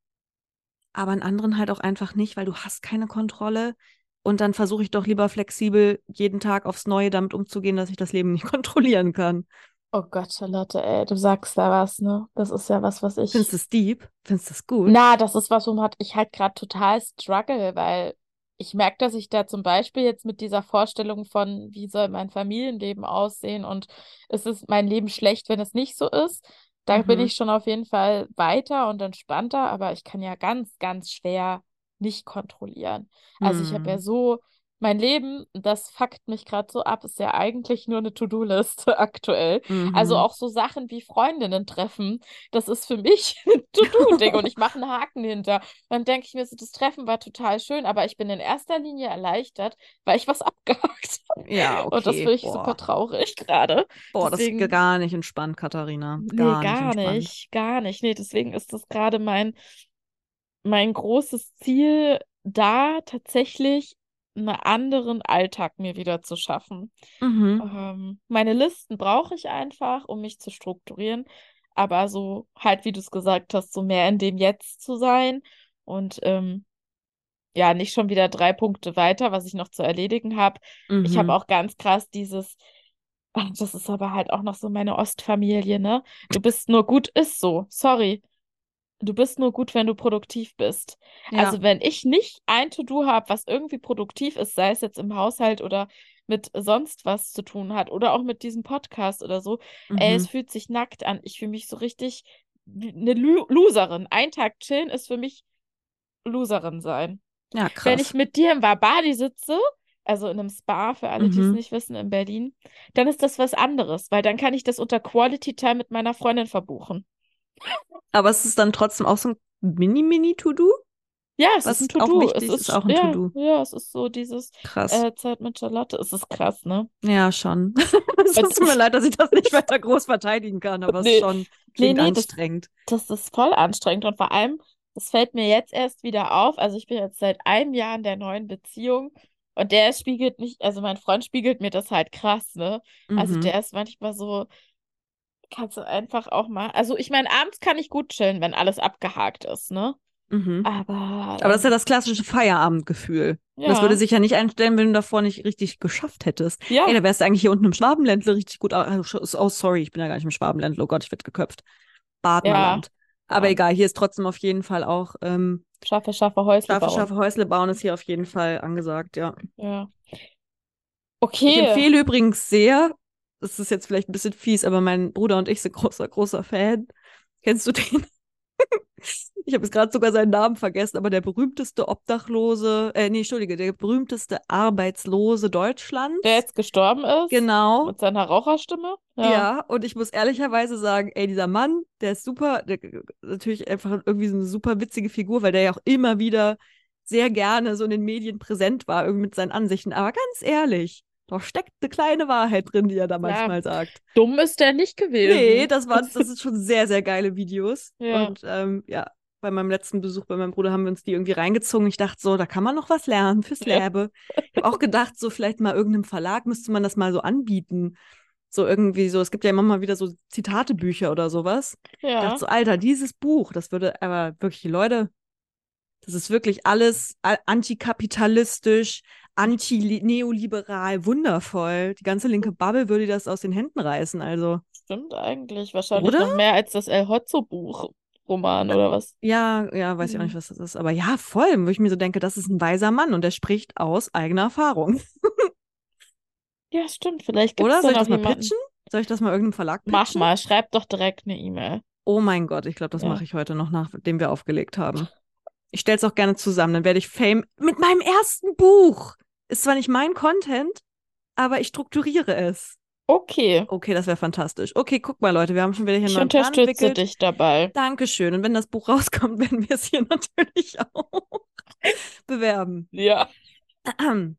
aber in anderen halt auch einfach nicht, weil du hast keine Kontrolle. Und dann versuche ich doch lieber flexibel jeden Tag aufs Neue damit umzugehen, dass ich das Leben [laughs] nicht kontrollieren kann. Oh Gott, Charlotte, ey, du sagst da was, ne? Das ist ja was, was ich. Findest du es deep? Findest du es gut? Na, das ist was, womit ich halt gerade total struggle, weil ich merke, dass ich da zum Beispiel jetzt mit dieser Vorstellung von, wie soll mein Familienleben aussehen und ist es mein Leben schlecht, wenn es nicht so ist, Da bin Mhm. ich schon auf jeden Fall weiter und entspannter, aber ich kann ja ganz, ganz schwer nicht kontrollieren. Also ich habe ja Hm. so, mein Leben, das fuckt mich gerade so ab, ist ja eigentlich nur eine To-Do-Liste [laughs] aktuell. Also Mhm. auch so Sachen wie Freundinnen treffen, das ist für mich [laughs] ein To-Do-Ding und ich mache einen Haken hinter. Dann denke ich mir so, das Treffen war total schön, aber ich bin in erster Linie erleichtert, weil ich was [laughs] abgehakt habe. Ja, Und das okay. finde ich super Boah. traurig gerade. Boah, das ist Deswegen, gar nicht entspannt, Katharina. nee, Gar nicht gar entspannt. nicht, gar nicht. Nee, deswegen ist das gerade mein, mein großes Ziel, da tatsächlich einen anderen Alltag mir wieder zu schaffen. Mhm. Ähm, meine Listen brauche ich einfach, um mich zu strukturieren, aber so halt, wie du es gesagt hast, so mehr in dem Jetzt zu sein und ähm, ja, nicht schon wieder drei Punkte weiter, was ich noch zu erledigen habe. Ich habe Mhm. auch ganz krass dieses, ach, das ist aber halt auch noch so meine Ostfamilie, ne? Du bist nur gut, ist so, sorry. Du bist nur gut, wenn du produktiv bist. Ja. Also wenn ich nicht ein To-Do habe, was irgendwie produktiv ist, sei es jetzt im Haushalt oder mit sonst was zu tun hat oder auch mit diesem Podcast oder so, ey, es Mhm. fühlt sich nackt an. Ich fühle mich so richtig eine Lu Loserin. Ein Tag chillen ist für mich Loserin sein. Ja, Wenn ich krass. mit dir im Wabadi sitze, also in einem Spa, für alle, die es Mhm. nicht wissen, in Berlin, dann ist das was anderes, weil dann kann ich das unter Quality Time mit meiner Freundin verbuchen. Aber es ist dann trotzdem auch so ein Mini-Mini-To-Do? Ja, es Was ist ein auch To-Do. wichtig Es ist, ist, auch ein ja, To-Do. ja, es ist so dieses Krass. äh, Zeit mit Charlotte. Es ist krass, ne? Ja, schon. [laughs] Es tut mir leid, dass ich das nicht [laughs] weiter groß verteidigen kann, aber es ist nee, schon nee, klingt nee, das, anstrengend. das ist voll anstrengend und vor allem, das fällt mir jetzt erst wieder auf. Also ich bin jetzt seit einem Jahr in der neuen Beziehung und der spiegelt mich, also mein Freund spiegelt mir das halt krass, ne? Also Mhm. der ist manchmal so, kannst du einfach auch mal, also ich meine, abends kann ich gut chillen, wenn alles abgehakt ist, ne? Mhm. Aber Aber das ist ja das klassische Feierabendgefühl. Und das würde ja, sich ja nicht einstellen, wenn du davor nicht richtig geschafft hättest. Ey, ja, da wärst du eigentlich hier unten im Schwabenländle richtig gut. Also, oh, sorry, ich bin ja gar nicht im Schwabenländle. Oh Gott, ich werde geköpft. ja, Badnerland. Aber ja. egal, hier ist trotzdem auf jeden Fall auch ähm, Schaffe, schaffe, Häusle scharfe, bauen. scharfe Häusle bauen ist hier auf jeden Fall angesagt, ja. Ja. Ich Okay. empfehle übrigens sehr, das ist jetzt vielleicht ein bisschen fies, aber mein Bruder und ich sind großer, großer Fan. Kennst du den? [laughs] Ich habe jetzt gerade sogar seinen Namen vergessen, aber der berühmteste Obdachlose, äh, nee, Entschuldige, der berühmteste Arbeitslose Der Deutschlands. jetzt gestorben ist Genau. mit seiner Raucherstimme. Ja. Ja, und ich muss ehrlicherweise sagen, ey, dieser Mann, der ist super, der, natürlich einfach irgendwie so eine super witzige Figur, weil der ja auch immer wieder sehr gerne so in den Medien präsent war, irgendwie mit seinen Ansichten. Aber ganz ehrlich, da steckt eine kleine Wahrheit drin, die er da Ja, manchmal sagt. dumm ist der nicht Nee, gewesen. das waren, [laughs] das sind schon sehr, sehr geile Videos. Ja. Und ähm, ja, bei meinem letzten Besuch bei meinem Bruder haben wir uns die irgendwie reingezogen. Ich dachte so, da kann man noch was lernen fürs Ja. Leben. Ich habe auch gedacht, so vielleicht mal irgendeinem Verlag müsste man das mal so anbieten. So irgendwie so, es gibt ja immer mal wieder so Zitatebücher oder sowas. Ich dachte Ja. so, Alter, dieses Buch, das würde aber wirklich, Leute, das ist wirklich alles antikapitalistisch, anti-neoliberal, wundervoll. Die ganze linke Bubble würde das aus den Händen reißen, also. Stimmt eigentlich. Wahrscheinlich Oder? noch mehr als das El Hotzo-Buch. Roman oder was? Ja, ja, weiß ich auch Mhm. nicht, was das ist. Aber ja, voll, wo ich mir so denke, das ist ein weiser Mann und der spricht aus eigener Erfahrung. [laughs] Ja, stimmt. Vielleicht gibt Oder? Soll ich das mal jemanden. pitchen? Soll ich das mal irgendeinem Verlag Mach pitchen? mal, schreib doch direkt eine E-Mail. Oh mein Gott, ich glaube, das Ja. mache ich heute noch, nachdem wir aufgelegt haben. [laughs] Ich stelle es auch gerne zusammen, dann werde ich Fame mit meinem ersten Buch. Ist zwar nicht mein Content, aber ich strukturiere es. Okay. Okay, das wäre fantastisch. Okay, guck mal, Leute, wir haben schon wieder hier einen Ich neuen Plan unterstütze entwickelt. dich dabei. Dankeschön. Und wenn das Buch [laughs] rauskommt, werden wir es hier [laughs] natürlich auch bewerben. Ja. [clears throat]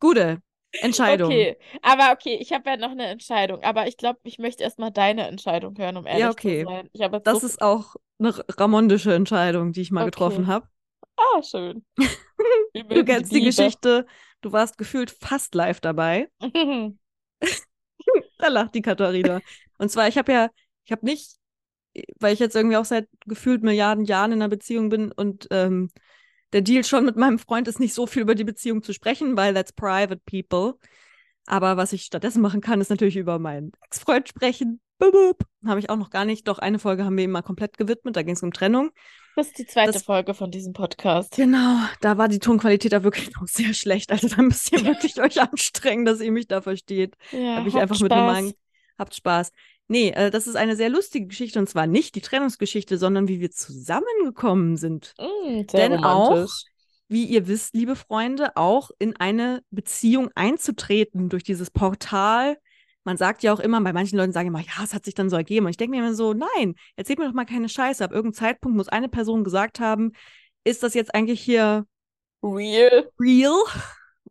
Gute Entscheidung. Okay. Aber okay, ich habe ja noch eine Entscheidung. Aber ich glaube, ich möchte erstmal deine Entscheidung hören, um ehrlich Ja, okay. zu sein. Ich habe jetzt Das so ist auch eine ramondische Entscheidung, die ich mal Okay. getroffen habe. Ah, schön. [laughs] Du kennst die Liebe. Geschichte, du warst gefühlt fast live dabei. [laughs] Da lacht die Katharina. Und zwar, ich habe ja, ich habe nicht, weil ich jetzt irgendwie auch seit gefühlt Milliarden Jahren in einer Beziehung bin und ähm, der Deal schon mit meinem Freund ist nicht so viel über die Beziehung zu sprechen, weil that's private people. Aber was ich stattdessen machen kann, ist natürlich über meinen Ex-Freund sprechen. Habe ich auch noch gar nicht. Doch eine Folge haben wir ihm mal komplett gewidmet. Da ging es um Trennung. Das ist die zweite Das- Folge von diesem Podcast. Genau, da war die Tonqualität da wirklich noch sehr schlecht. Also da müsst ihr wirklich euch anstrengen, dass ihr mich da versteht. Ja, Habe ich habt einfach mit Spaß. normalen. Habt Spaß. Nee, äh, das ist eine sehr lustige Geschichte und zwar nicht die Trennungsgeschichte, sondern wie wir zusammengekommen sind. Mm, Denn auch, romantisch. wie ihr wisst, liebe Freunde, auch in eine Beziehung einzutreten durch dieses Portal. Man sagt ja auch immer, bei manchen Leuten sagen immer, ja, es hat sich dann so ergeben. Und ich denke mir immer so, nein, erzählt mir doch mal keine Scheiße. Ab irgendeinem Zeitpunkt muss eine Person gesagt haben, ist das jetzt eigentlich hier Real. real?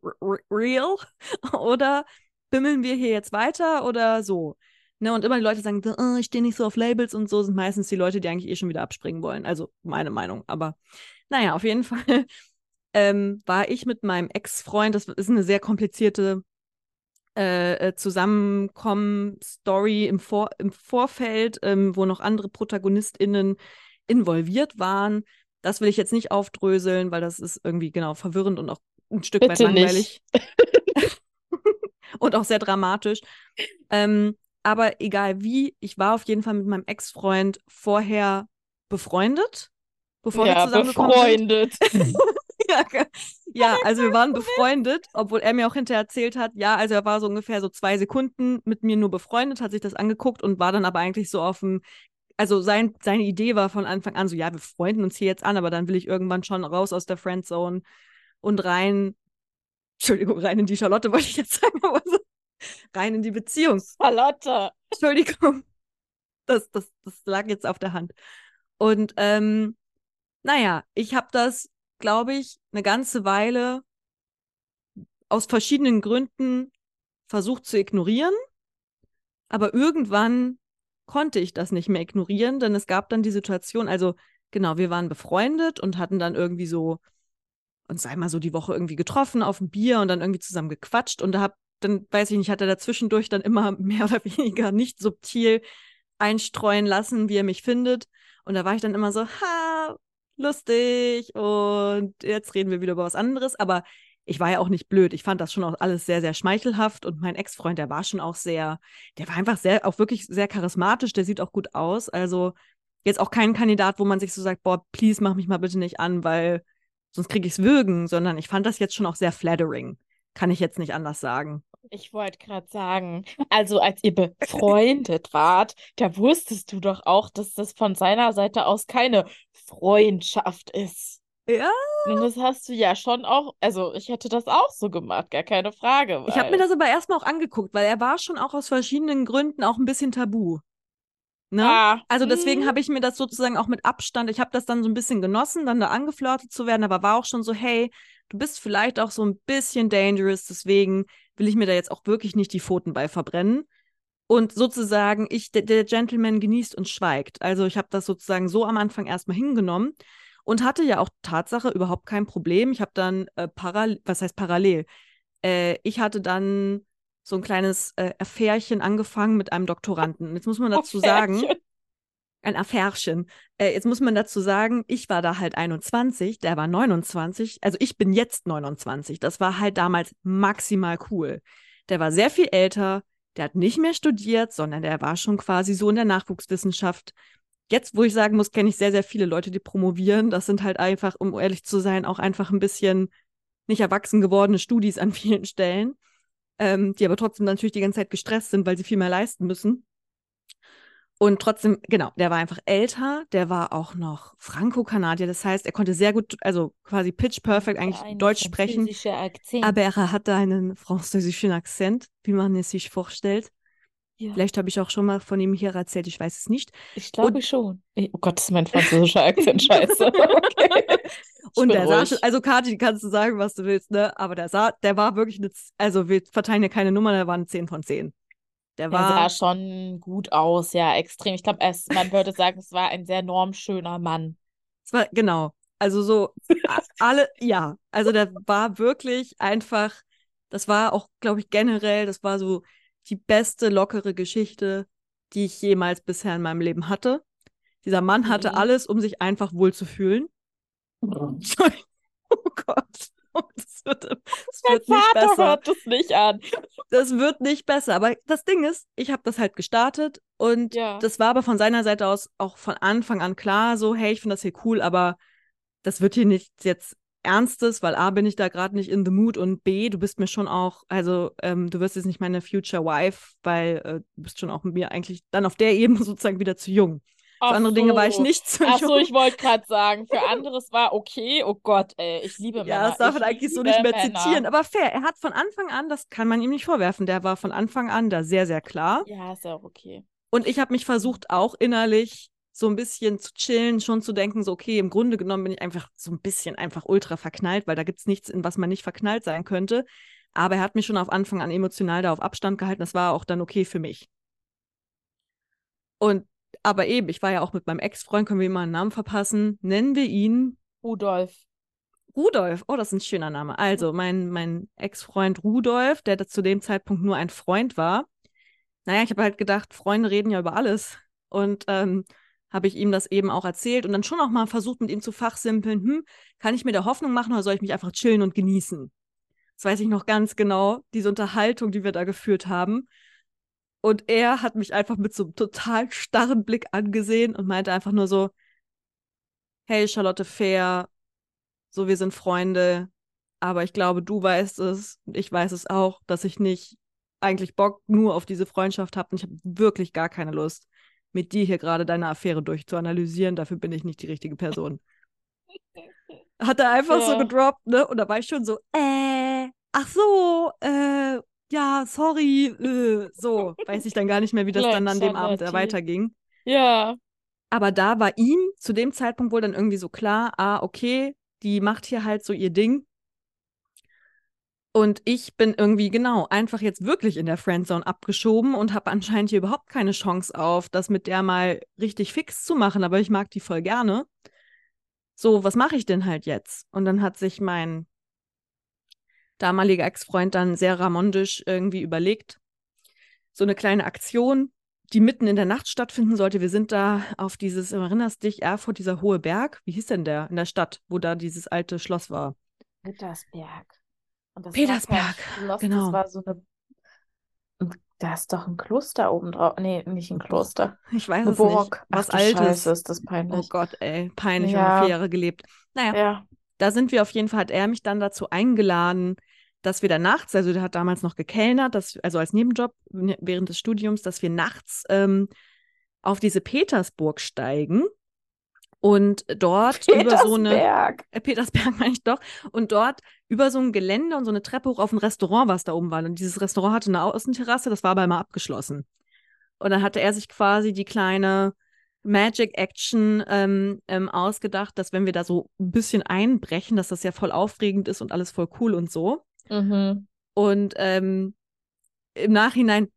R real? [laughs] Oder bimmeln wir hier jetzt weiter oder so? Ne, und immer die Leute sagen, oh, ich stehe nicht so auf Labels und so, sind meistens die Leute, die eigentlich eh schon wieder abspringen wollen. Also meine Meinung. Aber naja, auf jeden [laughs] Fall ähm, war ich mit meinem Ex-Freund, das ist eine sehr komplizierte äh, äh, Zusammenkommen-Story im, Vor im Vorfeld, ähm, wo noch andere ProtagonistInnen involviert waren. Das will ich jetzt nicht aufdröseln, weil das ist irgendwie genau verwirrend und auch ein Stück weit Bitte langweilig. nicht. [laughs] [laughs] und auch sehr dramatisch. Ähm, aber egal wie, ich war auf jeden Fall mit meinem Ex-Freund vorher befreundet, bevor wir Ja, zusammengekommen sind. befreundet. Ge- [laughs] ja, [laughs] also wir waren befreundet, obwohl er mir auch hinterher erzählt hat, ja, also er war so ungefähr so zwei Sekunden mit mir nur befreundet, hat sich das angeguckt und war dann aber eigentlich so auf dem, also sein, seine Idee war von Anfang an so, ja, wir freunden uns hier jetzt an, aber dann will ich irgendwann schon raus aus der Friendzone und rein, Entschuldigung, rein in die Charlotte [laughs] wollte ich jetzt sagen, aber so, rein in die Beziehung. Charlotte. Entschuldigung. Das, das, das lag jetzt auf der Hand. Und ähm, naja, ich habe das, glaube ich, eine ganze Weile aus verschiedenen Gründen versucht zu ignorieren. Aber irgendwann konnte ich das nicht mehr ignorieren, denn es gab dann die Situation, also genau, wir waren befreundet und hatten dann irgendwie so uns einmal so die Woche irgendwie getroffen auf ein Bier und dann irgendwie zusammen gequatscht und da hab dann weiß ich nicht, hat er dazwischendurch dann immer [laughs] mehr oder weniger nicht subtil einstreuen lassen, wie er mich findet. Und da war ich dann immer so, ha, lustig und jetzt reden wir wieder über was anderes. Aber ich war ja auch nicht blöd. Ich fand das schon auch alles sehr, sehr schmeichelhaft und mein Ex-Freund, der war schon auch sehr, der war einfach sehr, auch wirklich sehr charismatisch, der sieht auch gut aus. Also jetzt auch kein Kandidat, wo man sich so sagt, boah, please mach mich mal bitte nicht an, weil sonst kriege ich es würgen, sondern ich fand das jetzt schon auch sehr flattering. Kann ich jetzt nicht anders sagen. Ich wollte gerade sagen, also als ihr befreundet wart, da wusstest du doch auch, dass das von seiner Seite aus keine Freundschaft ist. Ja. Und das hast du ja schon auch, also ich hätte das auch so gemacht, gar keine Frage. Ich habe mir das aber erstmal auch angeguckt, weil er war schon auch aus verschiedenen Gründen auch ein bisschen tabu. Ne? Ah, Also deswegen mhm. habe ich mir das sozusagen auch mit Abstand, ich habe das dann so ein bisschen genossen, dann da angeflirtet zu werden, aber war auch schon so, hey, du bist vielleicht auch so ein bisschen dangerous, deswegen will ich mir da jetzt auch wirklich nicht die Pfoten bei verbrennen. Und sozusagen, ich, der, der Gentleman genießt und schweigt. Also ich habe das sozusagen so am Anfang erstmal hingenommen und hatte ja auch Tatsache überhaupt kein Problem. Ich habe dann äh, parallel, was heißt parallel? Äh, ich hatte dann so ein kleines äh, Affärchen angefangen mit einem Doktoranden. Jetzt muss man dazu sagen, Affärchen. Ein Affärchen. Äh, jetzt muss man dazu sagen, ich war da halt 21, der war 29. Also ich bin jetzt 29. Das war halt damals maximal cool. Der war sehr viel älter, der hat nicht mehr studiert, sondern der war schon quasi so in der Nachwuchswissenschaft. Jetzt, wo ich sagen muss, kenne ich sehr, sehr viele Leute, die promovieren. Das sind halt einfach, um ehrlich zu sein, auch einfach ein bisschen nicht erwachsen gewordene Studis an vielen Stellen, ähm, die aber trotzdem natürlich die ganze Zeit gestresst sind, weil sie viel mehr leisten müssen. Und trotzdem, genau, der war einfach älter, der war auch noch Franco-Kanadier, das heißt, er konnte sehr gut, also quasi pitch perfect eigentlich Ein Deutsch sprechen, Akzent. aber er hatte einen französischen Akzent, wie man es sich vorstellt. Ja, Vielleicht habe ich auch schon mal von ihm hier erzählt, ich weiß es nicht. ich glaube schon. Oh Gott, ist mein französischer Akzent [laughs] scheiße. Okay. Und der sah ruhig. schon, also Kati, kannst du sagen, was du willst, ne? Aber der sah, der war wirklich eine, also wir verteilen ja keine Nummer, der war eine 10 von 10. Der Der war, sah schon gut aus, ja, extrem. Ich glaube, man würde sagen, es war ein sehr normschöner Mann. es war, genau, also so, alle, ja, also der war wirklich einfach, das war auch, glaube ich, generell, das war so die beste lockere Geschichte, die ich jemals bisher in meinem Leben hatte. Dieser Mann hatte Mhm. alles, um sich einfach wohlzufühlen. [laughs] Entschuldigung. Oh Gott. [laughs] Das wird, das Mein wird nicht Vater besser. hört es nicht an. Das wird nicht besser. Aber das Ding ist, ich habe das halt gestartet und Ja. das war aber von seiner Seite aus auch von Anfang an klar, so, hey, ich finde das hier cool, aber das wird hier nicht jetzt Ernstes, weil A, bin ich da gerade nicht in the mood und B, du bist mir schon auch, also ähm, du wirst jetzt nicht meine Future Wife, weil äh, du bist schon auch mit mir eigentlich dann auf der Ebene [laughs] sozusagen wieder zu jung. Für andere so. Dinge war ich nicht zu Ach jung. so, ich wollte gerade sagen, für [laughs] anderes war okay. Oh Gott, ey, ich liebe Männer. Ja, das darf man eigentlich so nicht mehr Männer. zitieren. Aber fair, er hat von Anfang an, das kann man ihm nicht vorwerfen, der war von Anfang an da sehr, sehr klar. Ja, ist ja auch okay. Und ich habe mich versucht, auch innerlich so ein bisschen zu chillen, schon zu denken, so, okay, im Grunde genommen bin ich einfach so ein bisschen einfach ultra verknallt, weil da gibt es nichts, in was man nicht verknallt sein könnte. Aber er hat mich schon auf Anfang an emotional da auf Abstand gehalten. Das war auch dann okay für mich. Und aber eben, ich war ja auch mit meinem Ex-Freund, können wir ihm mal einen Namen verpassen? Nennen wir ihn Rudolf. Rudolf, oh, das ist ein schöner Name. Also, mein, mein Ex-Freund Rudolf, der zu dem Zeitpunkt nur ein Freund war. Naja, ich habe halt gedacht, Freunde reden ja über alles. Und ähm, habe ich ihm das eben auch erzählt und dann schon auch mal versucht, mit ihm zu fachsimpeln, hm, kann ich mir da Hoffnung machen oder soll ich mich einfach chillen und genießen? Das weiß ich noch ganz genau, diese Unterhaltung, die wir da geführt haben. Und er hat mich einfach mit so einem total starren Blick angesehen und meinte einfach nur so, hey Charlotte Fair, so wir sind Freunde, aber ich glaube, du weißt es und ich weiß es auch, dass ich nicht eigentlich Bock nur auf diese Freundschaft habe und ich habe wirklich gar keine Lust mit dir hier gerade deine Affäre durchzuanalysieren. Dafür bin ich nicht die richtige Person. Hat er einfach ja. so gedroppt, ne? Und da war ich schon so, äh, ach so, äh, ja, sorry, äh, so. [laughs] Weiß ich dann gar nicht mehr, wie das dann an dem Abend weiterging. Ja. Aber da war ihm zu dem Zeitpunkt wohl dann irgendwie so klar, ah, okay, die macht hier halt so ihr Ding. Und ich bin irgendwie genau einfach jetzt wirklich in der Friendzone abgeschoben und habe anscheinend hier überhaupt keine Chance auf, das mit der mal richtig fix zu machen, aber ich mag die voll gerne. So, was mache ich denn halt jetzt? Und dann hat sich mein damaliger Ex-Freund dann sehr ramondisch irgendwie überlegt, so eine kleine Aktion, die mitten in der Nacht stattfinden sollte. Wir sind da auf dieses, erinnerst dich, Erfurt, dieser hohe Berg, wie hieß denn der in der Stadt, wo da dieses alte Schloss war? Das Petersberg, Schloss, genau. Das war so eine. Da ist doch ein Kloster oben drauf. Nee, nicht ein Kloster. Ich weiß eine es Burg. nicht. Was Ach, Altes. Scheiße, ist das peinlich. Oh Gott, ey. Peinlich. Ja. Und vier Jahre gelebt. Naja, ja. Da sind wir auf jeden Fall, hat er mich dann dazu eingeladen, dass wir da nachts, also der hat damals noch gekellnert, dass, also als Nebenjob während des Studiums, dass wir nachts ähm, auf diese Petersburg steigen und dort Petersberg. über so eine äh, Petersberg [laughs] meine ich doch und dort über so ein Gelände und so eine Treppe hoch auf ein Restaurant, was da oben war. Und dieses Restaurant hatte eine Außenterrasse, das war aber immer abgeschlossen. Und dann hatte er sich quasi die kleine Magic Action ähm, ähm, ausgedacht, dass wenn wir da so ein bisschen einbrechen, dass das ja voll aufregend ist und alles voll cool und so. Mhm. Und ähm, im Nachhinein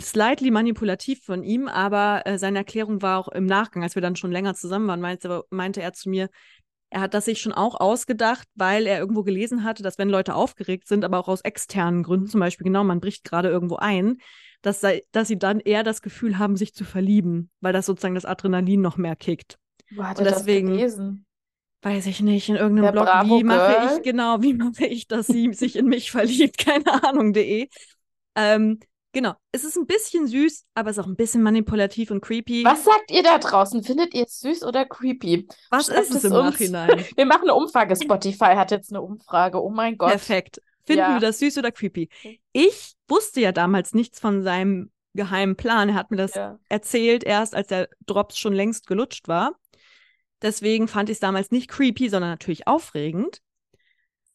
slightly manipulativ von ihm, aber äh, seine Erklärung war auch im Nachgang, als wir dann schon länger zusammen waren, meinte, meinte er zu mir, er hat das sich schon auch ausgedacht, weil er irgendwo gelesen hatte, dass wenn Leute aufgeregt sind, aber auch aus externen Gründen, zum Beispiel genau, man bricht gerade irgendwo ein, dass, dass sie dann eher das Gefühl haben, sich zu verlieben, weil das sozusagen das Adrenalin noch mehr kickt. Wo hat er deswegen, das gelesen? Weiß ich nicht, in irgendeinem Der Blog, Bravo wie mache Girl? ich, genau, wie [laughs] mache ich, dass sie sich in mich verliebt, [laughs] keine Ahnung.de. Ähm, genau. Es ist ein bisschen süß, aber es ist auch ein bisschen manipulativ und creepy. Was sagt ihr da draußen? Findet ihr es süß oder creepy? Was Schreibt ist es im uns. Nachhinein? [laughs] Wir machen eine Umfrage. Spotify hat jetzt eine Umfrage. Oh mein Gott. Perfekt. Finden ja. wir das süß oder creepy? Ich wusste ja damals nichts von seinem geheimen Plan. Er hat mir das ja. erzählt, erst als der Drops schon längst gelutscht war. Deswegen fand ich es damals nicht creepy, sondern natürlich aufregend.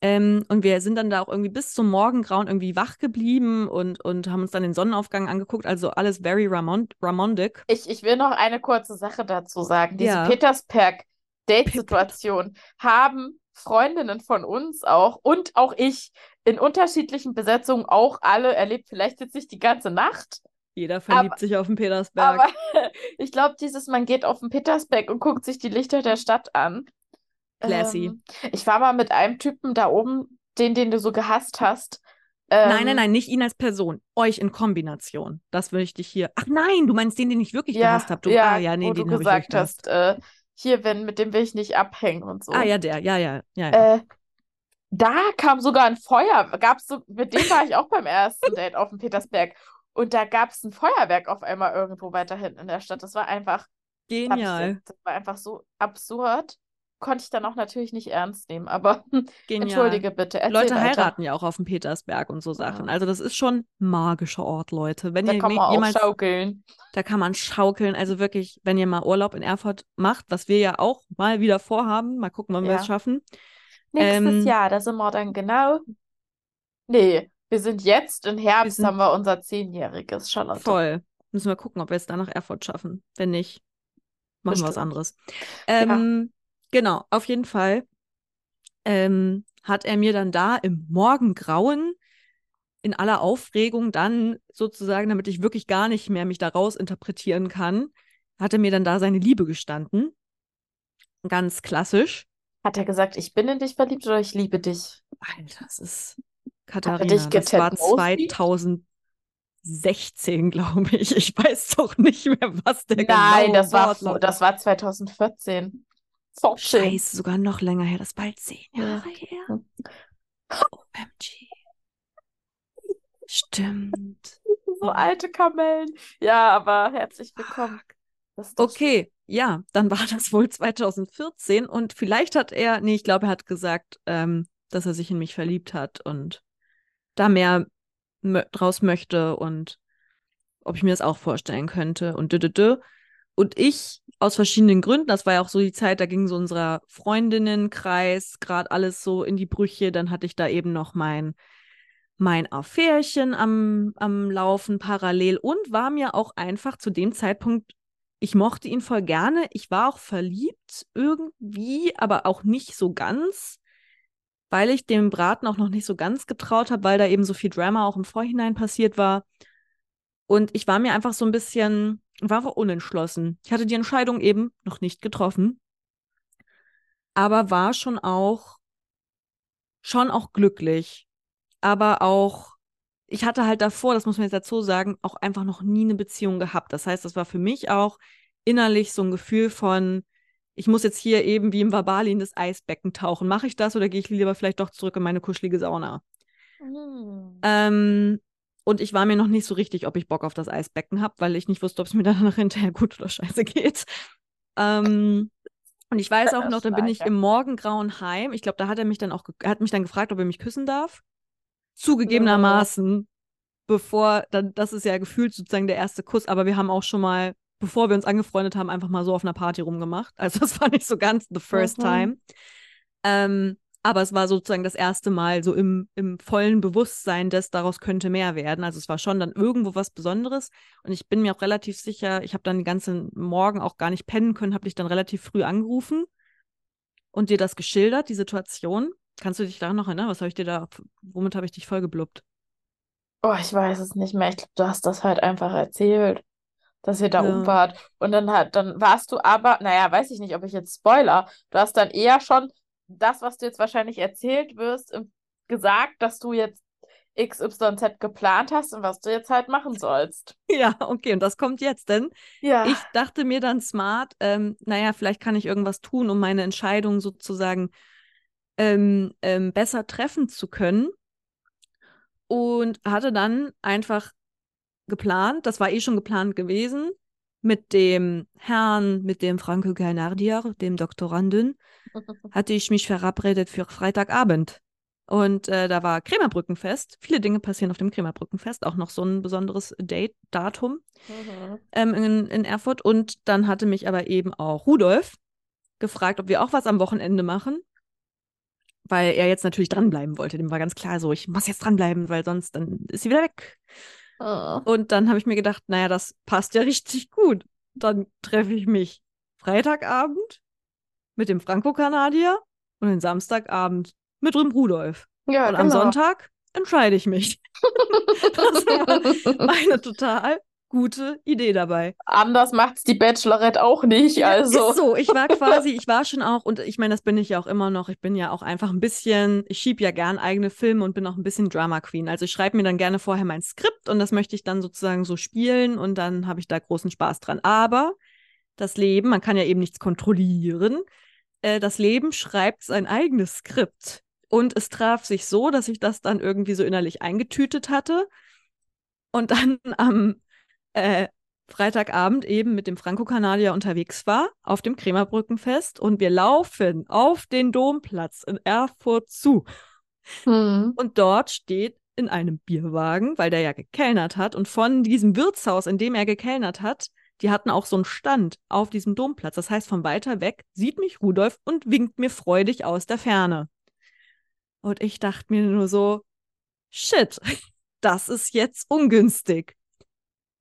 Ähm, und wir sind dann da auch irgendwie bis zum Morgengrauen irgendwie wach geblieben und, und haben uns dann den Sonnenaufgang angeguckt. Also alles very Ramond Ramondic. Ich, ich will noch eine kurze Sache dazu sagen. Diese ja. Petersberg-Date-Situation haben Freundinnen von uns auch und auch ich in unterschiedlichen Besetzungen auch alle erlebt. Vielleicht jetzt nicht die ganze Nacht. Jeder verliebt aber, sich auf den Petersberg. Aber [laughs] ich glaube, dieses, man geht auf den Petersberg und guckt sich die Lichter der Stadt an. Classy. Ähm, ich war mal mit einem Typen da oben, den, den du so gehasst hast. Ähm, nein, nein, nein, nicht ihn als Person. Euch in Kombination. Das würde ich dich hier. Ach nein, du meinst den, den ich wirklich ja, gehasst habe. Ja, ah, ja, nee, wo den du gesagt hast, äh, hier, wenn, mit dem will ich nicht abhängen und so. Ah, ja, der, ja, ja, ja. ja. Äh, da kam sogar ein Feuer. Gab's so, mit dem war ich auch beim ersten [laughs] Date auf dem Petersberg. Und da gab es ein Feuerwerk auf einmal irgendwo weiter hinten in der Stadt. Das war einfach. Genial. Das war einfach so absurd. Konnte ich dann auch natürlich nicht ernst nehmen. Aber [laughs] entschuldige bitte. Leute weiter. heiraten ja auch auf dem Petersberg und so Sachen. Ja. Also das ist schon ein magischer Ort, Leute. Wenn da ihr kann man jemals, auch schaukeln. Da kann man schaukeln. Also wirklich, wenn ihr mal Urlaub in Erfurt macht, was wir ja auch mal wieder vorhaben, mal gucken, wann ja. wir es schaffen. Nächstes ähm, Jahr, da sind wir dann genau. Nee, wir sind jetzt im Herbst, wir haben wir unser zehnjähriges, Charlotte. Voll. Müssen wir gucken, ob wir es dann nach Erfurt schaffen. Wenn nicht, machen Bestimmt. wir was anderes. Ähm, ja. Genau, auf jeden Fall ähm, hat er mir dann da im Morgengrauen in aller Aufregung dann sozusagen, damit ich wirklich gar nicht mehr mich daraus interpretieren kann, hat er mir dann da seine Liebe gestanden. Ganz klassisch. Hat er gesagt, ich bin in dich verliebt oder ich liebe dich? Alter, das ist Katharina. Das war 2016, glaube ich. Ich weiß doch nicht mehr, was der Nein, das war, das war 2014. Fortune. Scheiße, sogar noch länger her. Das ist bald zehn Jahre ja. her. OMG. Stimmt. So alte Kamellen. Ja, aber herzlich willkommen. Okay, schön. ja, dann war das wohl 2014 und vielleicht hat er, nee, ich glaube, er hat gesagt, ähm, dass er sich in mich verliebt hat und da mehr draus möchte und ob ich mir das auch vorstellen könnte und dü, dü, dü. Und ich aus verschiedenen Gründen, das war ja auch so die Zeit, da ging so unser Freundinnenkreis gerade alles so in die Brüche. Dann hatte ich da eben noch mein, mein Affärchen am, am Laufen parallel und war mir auch einfach zu dem Zeitpunkt, ich mochte ihn voll gerne. Ich war auch verliebt irgendwie, aber auch nicht so ganz, weil ich dem Braten auch noch nicht so ganz getraut habe, weil da eben so viel Drama auch im Vorhinein passiert war. Und ich war mir einfach so ein bisschen, war unentschlossen. Ich hatte die Entscheidung eben noch nicht getroffen, aber war schon auch, schon auch glücklich. Aber auch, ich hatte halt davor, das muss man jetzt dazu sagen, auch einfach noch nie eine Beziehung gehabt. Das heißt, das war für mich auch innerlich so ein Gefühl von, ich muss jetzt hier eben wie im Vabali in das Eisbecken tauchen. Mache ich das oder gehe ich lieber vielleicht doch zurück in meine kuschelige Sauna? Mhm. Ähm, und ich war mir noch nicht so richtig, ob ich Bock auf das Eisbecken habe, weil ich nicht wusste, ob es mir [laughs] danach hinterher gut oder scheiße geht. Ähm, und ich weiß auch noch, dann bin ich im Morgengrauen heim. Ich glaube, da hat er mich dann auch, hat mich dann gefragt, ob er mich küssen darf. Zugegebenermaßen, bevor, dann, das ist ja gefühlt sozusagen der erste Kuss, aber wir haben auch schon mal, bevor wir uns angefreundet haben, einfach mal so auf einer Party rumgemacht. Also das war nicht so ganz the first mhm. time. Ähm, aber es war sozusagen das erste Mal so im, im vollen Bewusstsein, dass daraus könnte mehr werden. Also es war schon dann irgendwo was Besonderes. Und ich bin mir auch relativ sicher, ich habe dann den ganzen Morgen auch gar nicht pennen können, habe dich dann relativ früh angerufen und dir das geschildert, die Situation. Kannst du dich daran noch erinnern? Was habe ich dir da, womit habe ich dich voll geblubbt? Oh, ich weiß es nicht mehr. Ich glaube, du hast das halt einfach erzählt, dass ihr da ja. wart. Und dann hat, dann warst du aber, naja, weiß ich nicht, ob ich jetzt Spoiler, du hast dann eher schon das, was du jetzt wahrscheinlich erzählt wirst, gesagt, dass du jetzt XYZ geplant hast und was du jetzt halt machen sollst. [laughs] Ja, okay, und das kommt jetzt, denn ja. ich dachte mir dann smart, ähm, naja, vielleicht kann ich irgendwas tun, um meine Entscheidung sozusagen ähm, ähm, besser treffen zu können. Und hatte dann einfach geplant, das war eh schon geplant gewesen, mit dem Herrn, mit dem Franco Gainardier, dem Doktoranden, [laughs] hatte ich mich verabredet für Freitagabend. Und äh, da war Krämerbrückenfest. Viele Dinge passieren auf dem Krämerbrückenfest. Auch noch so ein besonderes Date-Datum mhm. ähm, in, in Erfurt. Und dann hatte mich aber eben auch Rudolf gefragt, ob wir auch was am Wochenende machen. Weil er jetzt natürlich dranbleiben wollte. Dem war ganz klar so, ich muss jetzt dranbleiben, weil sonst dann ist sie wieder weg. Oh. Und dann habe ich mir gedacht, naja, das passt ja richtig gut. Dann treffe ich mich Freitagabend mit dem Franco-Kanadier und den Samstagabend mit dem Rudolf. Ja, und genau. am Sonntag entscheide ich mich. [laughs] das war [laughs] meine total gute Idee dabei. Anders macht es die Bachelorette auch nicht. Also. Ja, ist so, ich war [laughs] quasi, ich war schon auch, und ich meine, das bin ich ja auch immer noch, ich bin ja auch einfach ein bisschen, ich schiebe ja gern eigene Filme und bin auch ein bisschen Drama Queen. Also ich schreibe mir dann gerne vorher mein Skript und das möchte ich dann sozusagen so spielen und dann habe ich da großen Spaß dran. Aber das Leben, man kann ja eben nichts kontrollieren. Äh, das Leben schreibt sein eigenes Skript. Und es traf sich so, dass ich das dann irgendwie so innerlich eingetütet hatte. Und dann am äh, Freitagabend eben mit dem Franco-Kanadier unterwegs war, auf dem Krämerbrückenfest und wir laufen auf den Domplatz in Erfurt zu. Hm. Und dort steht in einem Bierwagen, weil der ja gekellnert hat und von diesem Wirtshaus, in dem er gekellnert hat, die hatten auch so einen Stand auf diesem Domplatz. Das heißt, von weiter weg sieht mich Rudolf und winkt mir freudig aus der Ferne. Und ich dachte mir nur so, shit, [laughs] das ist jetzt ungünstig.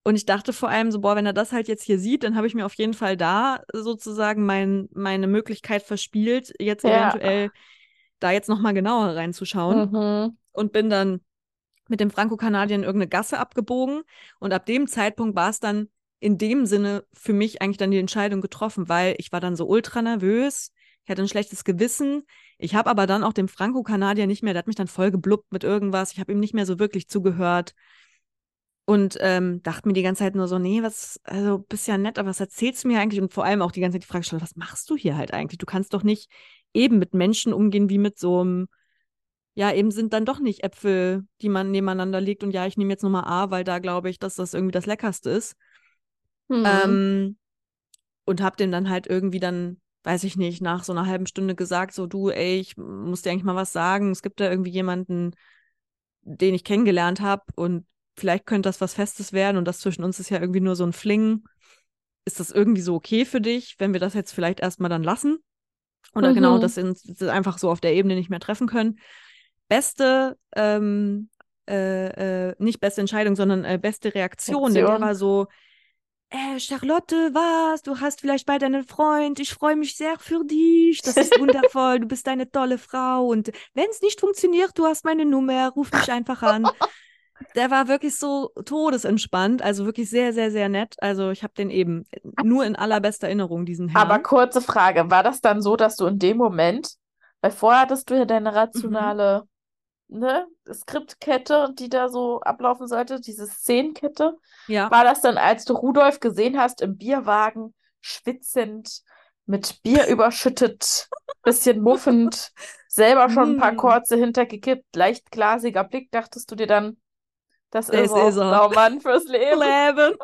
Und ich dachte vor allem so, boah, wenn er das halt jetzt hier sieht, dann habe ich mir auf jeden Fall da sozusagen mein, meine Möglichkeit verspielt, jetzt Ja. eventuell da jetzt nochmal genauer reinzuschauen. Mhm. Und bin dann mit dem Franco-Kanadier in irgendeine Gasse abgebogen. Und ab dem Zeitpunkt war es dann in dem Sinne für mich eigentlich dann die Entscheidung getroffen, weil ich war dann so ultra nervös. Ich hatte ein schlechtes Gewissen. Ich habe aber dann auch dem Franco-Kanadier nicht mehr, der hat mich dann voll geblubbt mit irgendwas. Ich habe ihm nicht mehr so wirklich zugehört. Und ähm, dachte mir die ganze Zeit nur so, nee, was, also bist ja nett, aber was erzählst du mir eigentlich? Und vor allem auch die ganze Zeit die Frage gestellt, was machst du hier halt eigentlich? Du kannst doch nicht eben mit Menschen umgehen wie mit so einem, ja, eben sind dann doch nicht Äpfel, die man nebeneinander legt und ja, ich nehme jetzt Nummer A, weil da glaube ich, dass das irgendwie das Leckerste ist. Mhm. Ähm, und hab dem dann halt irgendwie dann, weiß ich nicht, nach so einer halben Stunde gesagt, so du, ey, ich muss dir eigentlich mal was sagen. Es gibt da irgendwie jemanden, den ich kennengelernt habe und vielleicht könnte das was Festes werden und das zwischen uns ist ja irgendwie nur so ein Fling. Ist das irgendwie so okay für dich, wenn wir das jetzt vielleicht erstmal dann lassen? Oder genau, Mhm. dass wir uns einfach so auf der Ebene nicht mehr treffen können. Beste, ähm, äh, äh, nicht beste Entscheidung, sondern äh, beste Reaktion, denn der Reaktion. war so, äh, Charlotte, was? Du hast vielleicht bald einen Freund. Ich freue mich sehr für dich. Das ist wundervoll. Du bist eine tolle Frau. Und wenn es nicht funktioniert, du hast meine Nummer. Ruf mich einfach an. [laughs] Der war wirklich so todesentspannt. Also wirklich sehr, sehr, sehr nett. Also ich habe den eben nur in allerbester Erinnerung, diesen Herrn. Aber kurze Frage, war das dann so, dass du in dem Moment, weil vorher hattest du ja Mhm. deine rationale, ne, Skriptkette, die da so ablaufen sollte, diese Szenenkette, ja. war das dann, als du Rudolf gesehen hast im Bierwagen, schwitzend, mit Bier [laughs] überschüttet, bisschen muffend, selber schon ein paar Mm. Kurze hintergekippt, leicht glasiger Blick, dachtest du dir dann, das ist ist er. fürs Leben? Leben.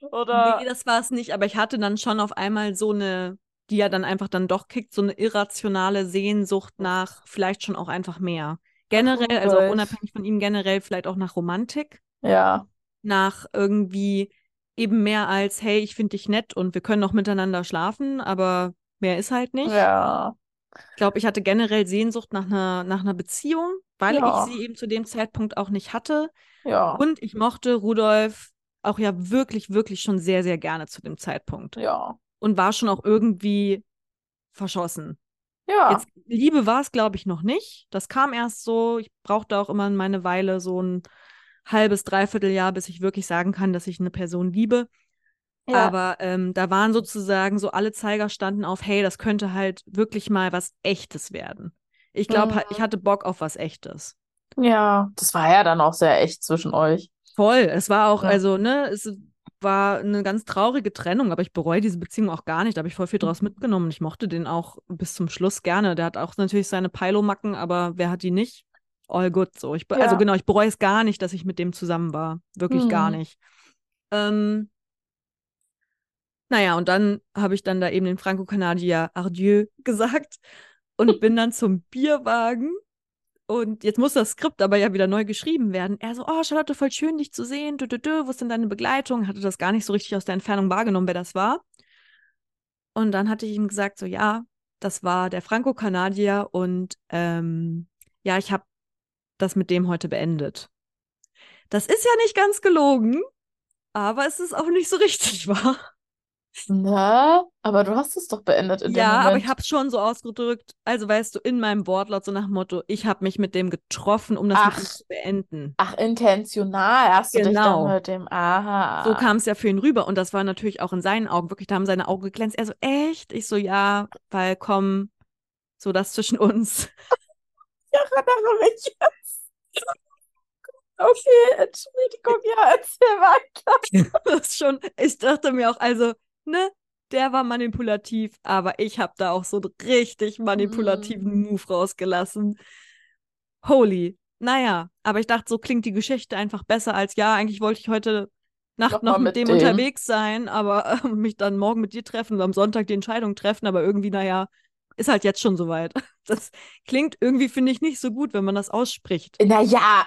[laughs] Oder Nee, das war es nicht, aber ich hatte dann schon auf einmal so eine, die ja dann einfach dann doch kickt, so eine irrationale Sehnsucht nach vielleicht schon auch einfach mehr. Generell, also auch unabhängig von ihm, generell vielleicht auch nach Romantik, ja, nach irgendwie eben mehr als, hey, ich finde dich nett und wir können noch miteinander schlafen, aber mehr ist halt nicht. ja, Ich glaube, ich hatte generell Sehnsucht nach einer, nach einer Beziehung, weil Ja. ich sie eben zu dem Zeitpunkt auch nicht hatte. ja, Und ich mochte Rudolf auch ja wirklich, wirklich schon sehr, sehr gerne zu dem Zeitpunkt. ja, Und war schon auch irgendwie verschossen. ja. Jetzt, Liebe war es, glaube ich, noch nicht. Das kam erst so. Ich brauchte auch immer meine Weile, so ein halbes, dreiviertel Jahr, bis ich wirklich sagen kann, dass ich eine Person liebe. Ja. Aber ähm, da waren sozusagen so alle Zeiger standen auf, hey, das könnte halt wirklich mal was Echtes werden. Ich glaube, Mhm. ich hatte Bock auf was Echtes. Ja, das war ja dann auch sehr echt zwischen euch. Voll. Es war auch, Ja. also, ne, es war eine ganz traurige Trennung, aber ich bereue diese Beziehung auch gar nicht. Da habe ich voll viel draus mitgenommen. Ich mochte den auch bis zum Schluss gerne. Der hat auch natürlich seine Peilomacken, aber wer hat die nicht? All good. So. Ich, be- Also Ja. genau, ich bereue es gar nicht, dass ich mit dem zusammen war. Wirklich gar Mhm. nicht. Ähm, naja, und dann habe ich dann da eben den Franco-Kanadier Adieu [laughs] gesagt und bin dann zum Bierwagen. Und jetzt muss das Skript aber ja wieder neu geschrieben werden. Er so, oh, Charlotte, voll schön, dich zu sehen. Dö, dö, dö. Wo ist denn deine Begleitung? Hatte das gar nicht so richtig aus der Entfernung wahrgenommen, wer das war. Und dann hatte ich ihm gesagt, so, ja, das war der Franco-Kanadier und ähm, ja, ich habe das mit dem heute beendet. Das ist ja nicht ganz gelogen, aber es ist auch nicht so richtig [laughs] wahr. Na, aber du hast es doch beendet in dem Ja, aber Moment. ich habe es schon so ausgedrückt. Also weißt du, in meinem Wortlaut so nach dem Motto, ich habe mich mit dem getroffen, um das mit Ach. ihm zu beenden. Ach, intentional hast du dich Genau. dann mit dem. Aha. So kam es ja für ihn rüber und das war natürlich auch in seinen Augen wirklich, da haben seine Augen geglänzt. Er so, echt? Ich so, ja, weil komm, so das zwischen uns. [laughs] Ich erinnere mich jetzt. Okay, Entschuldigung, ja, erzähl weiter. [laughs] Das ist schon, ich dachte mir auch, also, ne, der war manipulativ, aber ich habe da auch so einen richtig manipulativen Move rausgelassen. Holy. Naja, aber ich dachte, so klingt die Geschichte einfach besser als, ja, eigentlich wollte ich heute Nacht Noch noch, mit, mit dem dem. unterwegs sein, aber äh, [laughs] mich dann morgen mit dir treffen und am Sonntag die Entscheidung treffen, aber irgendwie, naja, ist halt jetzt schon soweit. [laughs] Das klingt irgendwie, finde ich, nicht so gut, wenn man das ausspricht. Naja,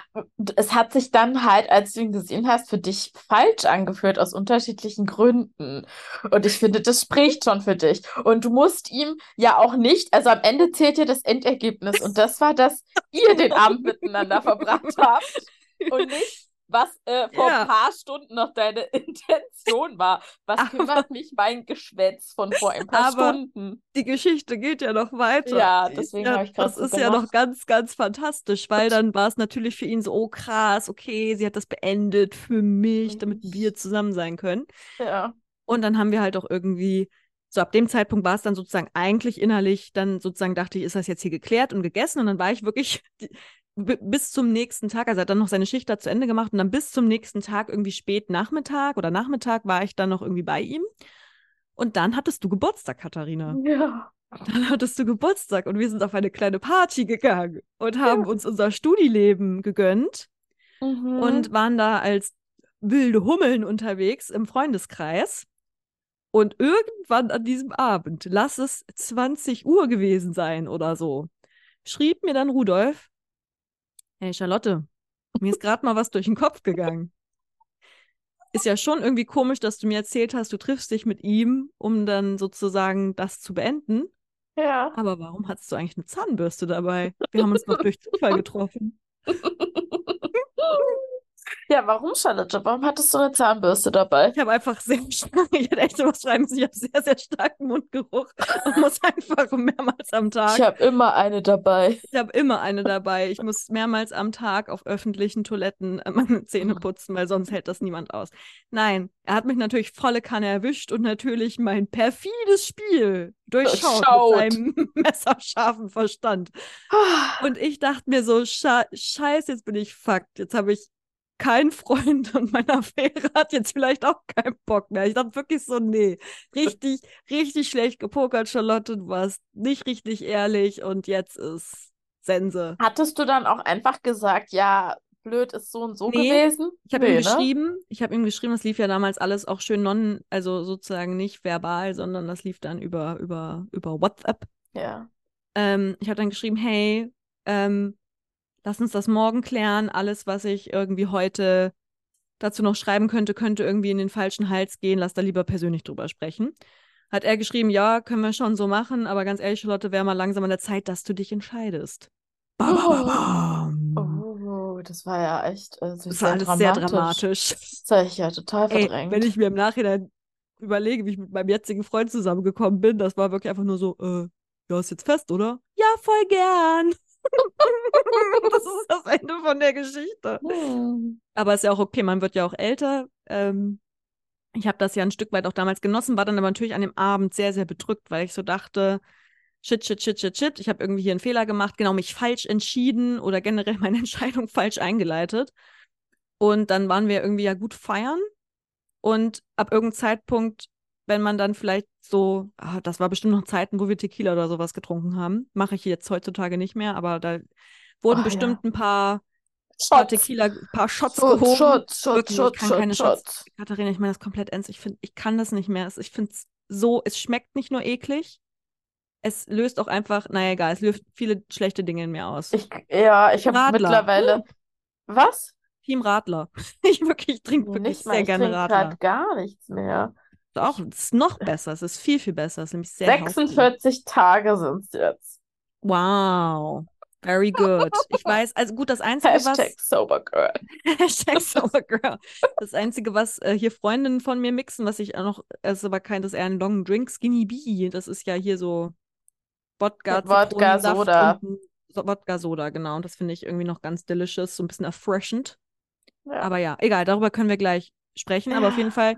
es hat sich dann halt, als du ihn gesehen hast, für dich falsch angefühlt aus unterschiedlichen Gründen. Und ich finde, das spricht schon für dich. Und du musst ihm ja auch nicht, also am Ende zählt ja das Endergebnis. Und das war, dass ihr den Abend miteinander verbracht habt und nicht, was äh, vor Ja. ein paar Stunden noch deine [laughs] Intention war. Was Aber- kümmert mich mein Geschwätz von vor ein paar Aber- Stunden? Die Geschichte geht ja noch weiter. Ja, deswegen habe ich gerade Das ist ja noch gemacht. ganz, ganz fantastisch, weil dann war es natürlich für ihn so, oh krass, okay, sie hat das beendet für mich, damit wir zusammen sein können. Ja. Und dann haben wir halt auch irgendwie, so ab dem Zeitpunkt war es dann sozusagen eigentlich innerlich, dann sozusagen dachte ich, ist das jetzt hier geklärt und gegessen? Und dann war ich wirklich [laughs] bis zum nächsten Tag, also er hat dann noch seine Schicht da zu Ende gemacht und dann bis zum nächsten Tag, irgendwie spät Nachmittag oder Nachmittag, war ich dann noch irgendwie bei ihm. Und dann hattest du Geburtstag, Katharina. Ja. Dann hattest du Geburtstag und wir sind auf eine kleine Party gegangen und haben uns unser Studileben gegönnt Mhm. und waren da als wilde Hummeln unterwegs im Freundeskreis. Und irgendwann an diesem Abend, lass es 20 Uhr gewesen sein oder so, schrieb mir dann Rudolf, hey Charlotte, mir ist gerade mal was durch den Kopf gegangen. Ist ja schon irgendwie komisch, dass du mir erzählt hast, du triffst dich mit ihm, um dann sozusagen das zu beenden. Ja. Aber warum hattest du eigentlich eine Zahnbürste dabei? Wir haben uns noch durch Zufall getroffen. [laughs] Ja, warum, Charlotte? Warum hattest du eine Zahnbürste dabei? Ich habe einfach sehr [laughs] stark, ich hätte echt was schreiben müssen. Ich habe sehr, sehr starken Mundgeruch [laughs] und muss einfach mehrmals am Tag. Ich habe immer eine dabei. Ich habe immer eine dabei. Ich muss mehrmals am Tag auf öffentlichen Toiletten äh, meine Zähne putzen, weil sonst hält das niemand aus. Nein, er hat mich natürlich volle Kanne erwischt und natürlich mein perfides Spiel durchschaut Durchschaut. mit seinem [laughs] messerscharfen Verstand. Und ich dachte mir so, scheiße, jetzt bin ich fucked. Jetzt habe ich keinen Freund und meine Affäre hat jetzt vielleicht auch keinen Bock mehr. Ich dachte wirklich so, nee, richtig, richtig schlecht gepokert, Charlotte. Du warst nicht richtig ehrlich und jetzt ist Sense. Hattest du dann auch einfach gesagt, ja, blöd ist so und so Nee, gewesen? Ich habe Nee, ihm ne? geschrieben, ich habe ihm geschrieben, das lief ja damals alles auch schön non, also sozusagen nicht verbal, sondern das lief dann über, über, über WhatsApp. Ja. Ähm, ich habe dann geschrieben, hey, ähm, lass uns das morgen klären. Alles, was ich irgendwie heute dazu noch schreiben könnte, könnte irgendwie in den falschen Hals gehen. Lass da lieber persönlich drüber sprechen. Hat er geschrieben, ja, können wir schon so machen, aber ganz ehrlich, Charlotte, wäre mal langsam an der Zeit, dass du dich entscheidest. Ba, ba, ba, bam. Oh, das war ja echt äh, Das war alles sehr dramatisch. dramatisch. Das habe ich ja total Ey, verdrängt. wenn ich mir im Nachhinein überlege, wie ich mit meinem jetzigen Freund zusammengekommen bin, das war wirklich einfach nur so, äh, ja, ist jetzt fest, oder? Ja, voll gern. [laughs] das ist das Ende von der Geschichte. Hm. Aber ist ja auch okay, man wird ja auch älter. Ähm, ich habe das ja ein Stück weit auch damals genossen, war dann aber natürlich an dem Abend sehr, sehr bedrückt, weil ich so dachte, shit, shit, shit, shit, shit, ich habe irgendwie hier einen Fehler gemacht, genau mich falsch entschieden oder generell meine [laughs] Entscheidung falsch eingeleitet. Und dann waren wir irgendwie ja gut feiern. Und ab irgendeinem Zeitpunkt, wenn man dann vielleicht so, ah, das war bestimmt noch Zeiten, wo wir Tequila oder sowas getrunken haben, mache ich jetzt heutzutage nicht mehr, aber da wurden Oh, bestimmt ja. ein paar, paar Shots. Tequila, ein paar Shots Shots, gehoben. Shots, Shots, Wirklich, ich Shots, kann keine Shots. Katharina, ich meine das komplett ernst. Ich finde, ich kann das nicht mehr. Ich finde es so, es schmeckt nicht nur eklig, es löst auch einfach, naja, egal, es löst viele schlechte Dinge in mir aus. Ich, ja, ich habe Radler. mittlerweile. Was? Team Radler. [laughs] Ich wirklich trinke wirklich nicht mal. sehr Ich gerne trinke Radler. gerade gar nichts mehr. Auch, es ist noch besser, es ist viel, viel besser. Es ist nämlich sehr healthy. 46 Tage sind es jetzt. Wow. Very good. Ich [laughs] weiß, also gut, das Einzige, was. Hashtag Sober Girl. [laughs] Hashtag Sober Girl. Das Einzige, was äh, hier Freundinnen von mir mixen, was ich auch noch, es ist aber kein, das ist eher ein Long Drink, Skinny Bee. Das ist ja hier so Wodka, Wodka, Soda. Wodka Soda, genau. Und das finde ich irgendwie noch ganz delicious, so ein bisschen erfrischend. Ja. Aber ja, egal, darüber können wir gleich sprechen. Aber auf jeden [gasps] Fall,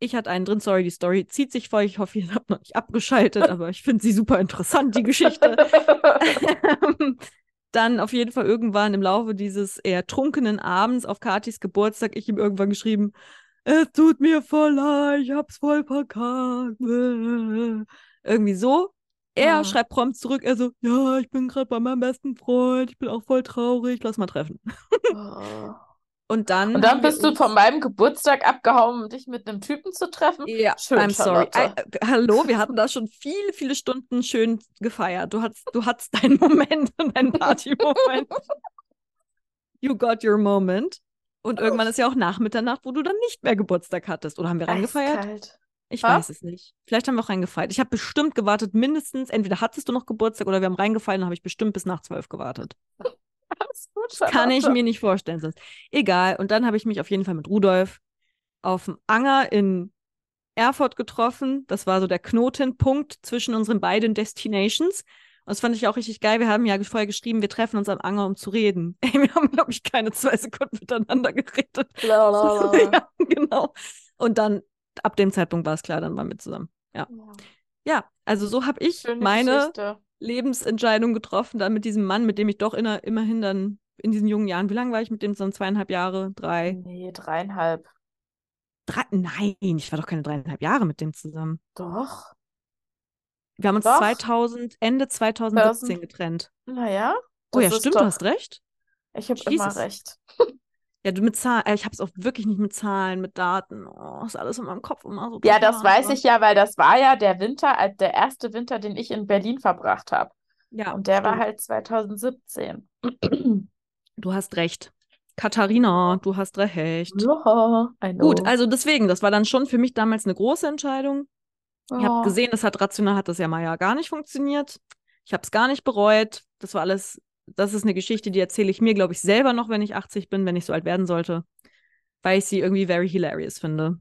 ich hatte einen drin, sorry, die Story zieht sich vor. Ich hoffe, ihr habt noch nicht abgeschaltet, [laughs] aber ich finde sie super interessant, die Geschichte. [laughs] Dann auf jeden Fall irgendwann im Laufe dieses eher trunkenen Abends auf Katis Geburtstag, ich ihm irgendwann geschrieben, es tut mir voll leid, ich hab's voll verkackt. Irgendwie so. Er Ah. schreibt prompt zurück, er so, ja, ich bin gerade bei meinem besten Freund, ich bin auch voll traurig, lass mal treffen. Oh. Und dann, und dann bist du von meinem Geburtstag abgehauen, um dich mit einem Typen zu treffen? Ja, schön, I'm sorry. I, äh, hallo, wir hatten da schon viele, viele Stunden schön gefeiert. Du hattest, du hattest deinen [laughs] Moment, deinen Party-Moment. you got your moment. Und irgendwann ist ja auch nach Mitternacht, wo du dann nicht mehr Geburtstag hattest. Oder haben wir reingefeiert? Eiskalt. Ich ha? weiß es nicht. Vielleicht haben wir auch reingefeiert. Ich habe bestimmt gewartet, mindestens, entweder hattest du noch Geburtstag oder wir haben reingefeiert und habe ich bestimmt bis nach zwölf gewartet. Gut, Kann ich mir nicht vorstellen. Sonst. Egal. Und dann habe ich mich auf jeden Fall mit Rudolf auf dem Anger in Erfurt getroffen. Das war so der Knotenpunkt zwischen unseren beiden Destinations. Und das fand ich auch richtig geil. Wir haben ja vorher geschrieben, wir treffen uns am Anger, um zu reden. [laughs] Ey, wir haben, glaube ich, keine zwei Sekunden miteinander geredet. [laughs] ja, genau. Und dann, ab dem Zeitpunkt war es klar, dann waren wir zusammen. Ja. Ja, ja also so habe ich Schöne meine Geschichte. Lebensentscheidung getroffen, dann mit diesem Mann, mit dem ich doch inner, immerhin dann in diesen jungen Jahren, wie lange war ich mit dem? So zweieinhalb Jahre? Drei? Nee, dreieinhalb. Drei, nein, ich war doch keine dreieinhalb Jahre mit dem zusammen. Doch. Wir haben uns doch. 2000, Ende 2017 das, getrennt. Naja. Oh ja, stimmt, doch... du hast recht. Ich habe immer recht. [laughs] Ja, du mit Zahlen, äh, ich habe es auch wirklich nicht mit Zahlen, mit Daten. Oh, ist alles in meinem Kopf immer so. Ja, das weiß ich ja, weil das war ja der Winter, der erste Winter, den ich in Berlin verbracht habe. Ja. Und der stimmt. war halt 2017. Du hast recht. Katharina, du hast recht. Ja, Gut, also deswegen, das war dann schon für mich damals eine große Entscheidung. Oh. Ich habe gesehen, das hat rational hat das ja mal ja gar nicht funktioniert. Ich habe es gar nicht bereut. Das war alles das ist eine Geschichte, die erzähle ich mir, glaube ich, selber noch, wenn ich 80 bin, wenn ich so alt werden sollte, weil ich sie irgendwie very hilarious finde.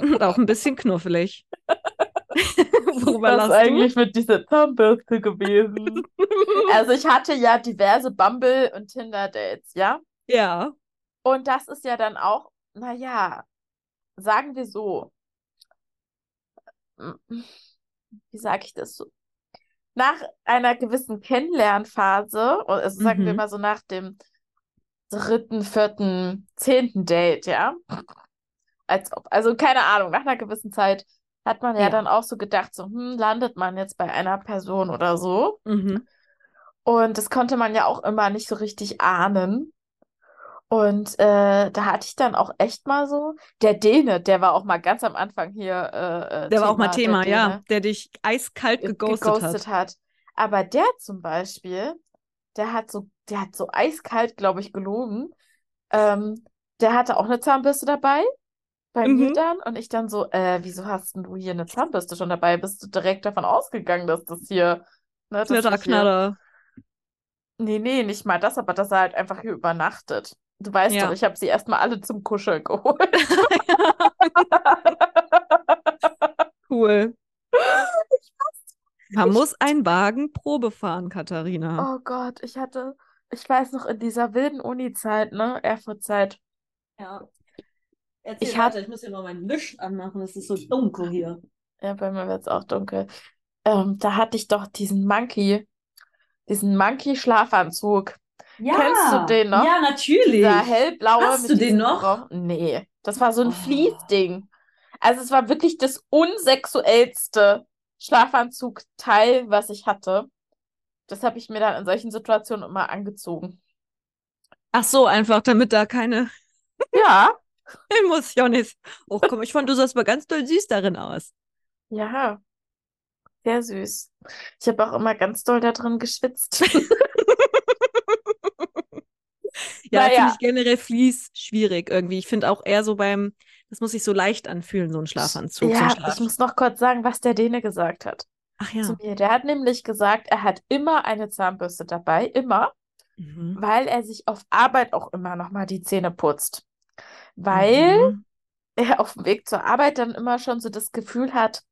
Und auch ein bisschen knuffelig. [laughs] Worüber Was eigentlich mit dieser Zahnbürste gewesen? [laughs] also ich hatte ja diverse Bumble- und Tinder-Dates, ja? Ja. Und das ist ja dann auch, naja, sagen wir so. Wie sage ich das so? Nach einer gewissen Kennenlernphase, also sagen mhm. wir mal so nach dem dritten, vierten, zehnten Date, ja. Als ob, also keine Ahnung, nach einer gewissen Zeit hat man ja, ja. dann auch so gedacht, so, hm, landet man jetzt bei einer Person oder so. Mhm. Und das konnte man ja auch immer nicht so richtig ahnen. Und äh, da hatte ich dann auch echt mal so, der Däne, der war auch mal ganz am Anfang hier. Äh, äh der Thema, war auch mal Thema, der ja, der dich eiskalt geghostet, geghostet hat. hat. Aber der zum Beispiel, der hat so, der hat so eiskalt, glaube ich, gelogen. Ähm, der hatte auch eine Zahnbürste dabei bei mhm. mir dann und ich dann so, äh, wieso hast du hier eine Zahnbürste schon dabei? Bist du direkt davon ausgegangen, dass das hier. Ne, Knatter, Knatter. Nee, nee, nicht mal das, aber dass er halt einfach hier übernachtet. Du weißt ja. doch, ich habe sie erstmal alle zum Kuscheln [laughs] geholt. cool. [laughs] Man muss einen Wagen Probe fahren, Katharina. Oh Gott, ich hatte, ich weiß noch, in dieser wilden Uni-Zeit, ne, Erfurt-Zeit. Ja. Erzähl ich hatte, ich muss hier mal meinen Licht anmachen, es ist so dunkel hier. Ja, bei mir wird es auch dunkel. Ähm, da hatte ich doch diesen Monkey, diesen Monkey-Schlafanzug. Ja, Kennst du den noch? Ja, natürlich. Dieser hellblaue. Hast du den noch? Bra nee, das war so ein oh. Fließding. Also es war wirklich das unsexuellste Schlafanzugteil, was ich hatte. Das habe ich mir dann in solchen Situationen immer angezogen. Ach so, einfach, damit da keine. Ja. [laughs] Emotion ist. Oh komm, ich fand, du sahst mal ganz doll süß darin aus. Ja. Sehr süß. Ich habe auch immer ganz doll da drin geschwitzt. [laughs] Ja, naja. finde ich generell Fließ schwierig irgendwie. Ich finde auch eher so beim, das muss sich so leicht anfühlen, so ein Schlafanzug. Ja, so Schlaf ich muss noch kurz sagen, was der Däne gesagt hat. Ach ja. Zu mir. Der hat nämlich gesagt, er hat immer eine Zahnbürste dabei, immer, mhm. weil er sich auf Arbeit auch immer nochmal die Zähne putzt. Weil mhm. er auf dem Weg zur Arbeit dann immer schon so das Gefühl hat,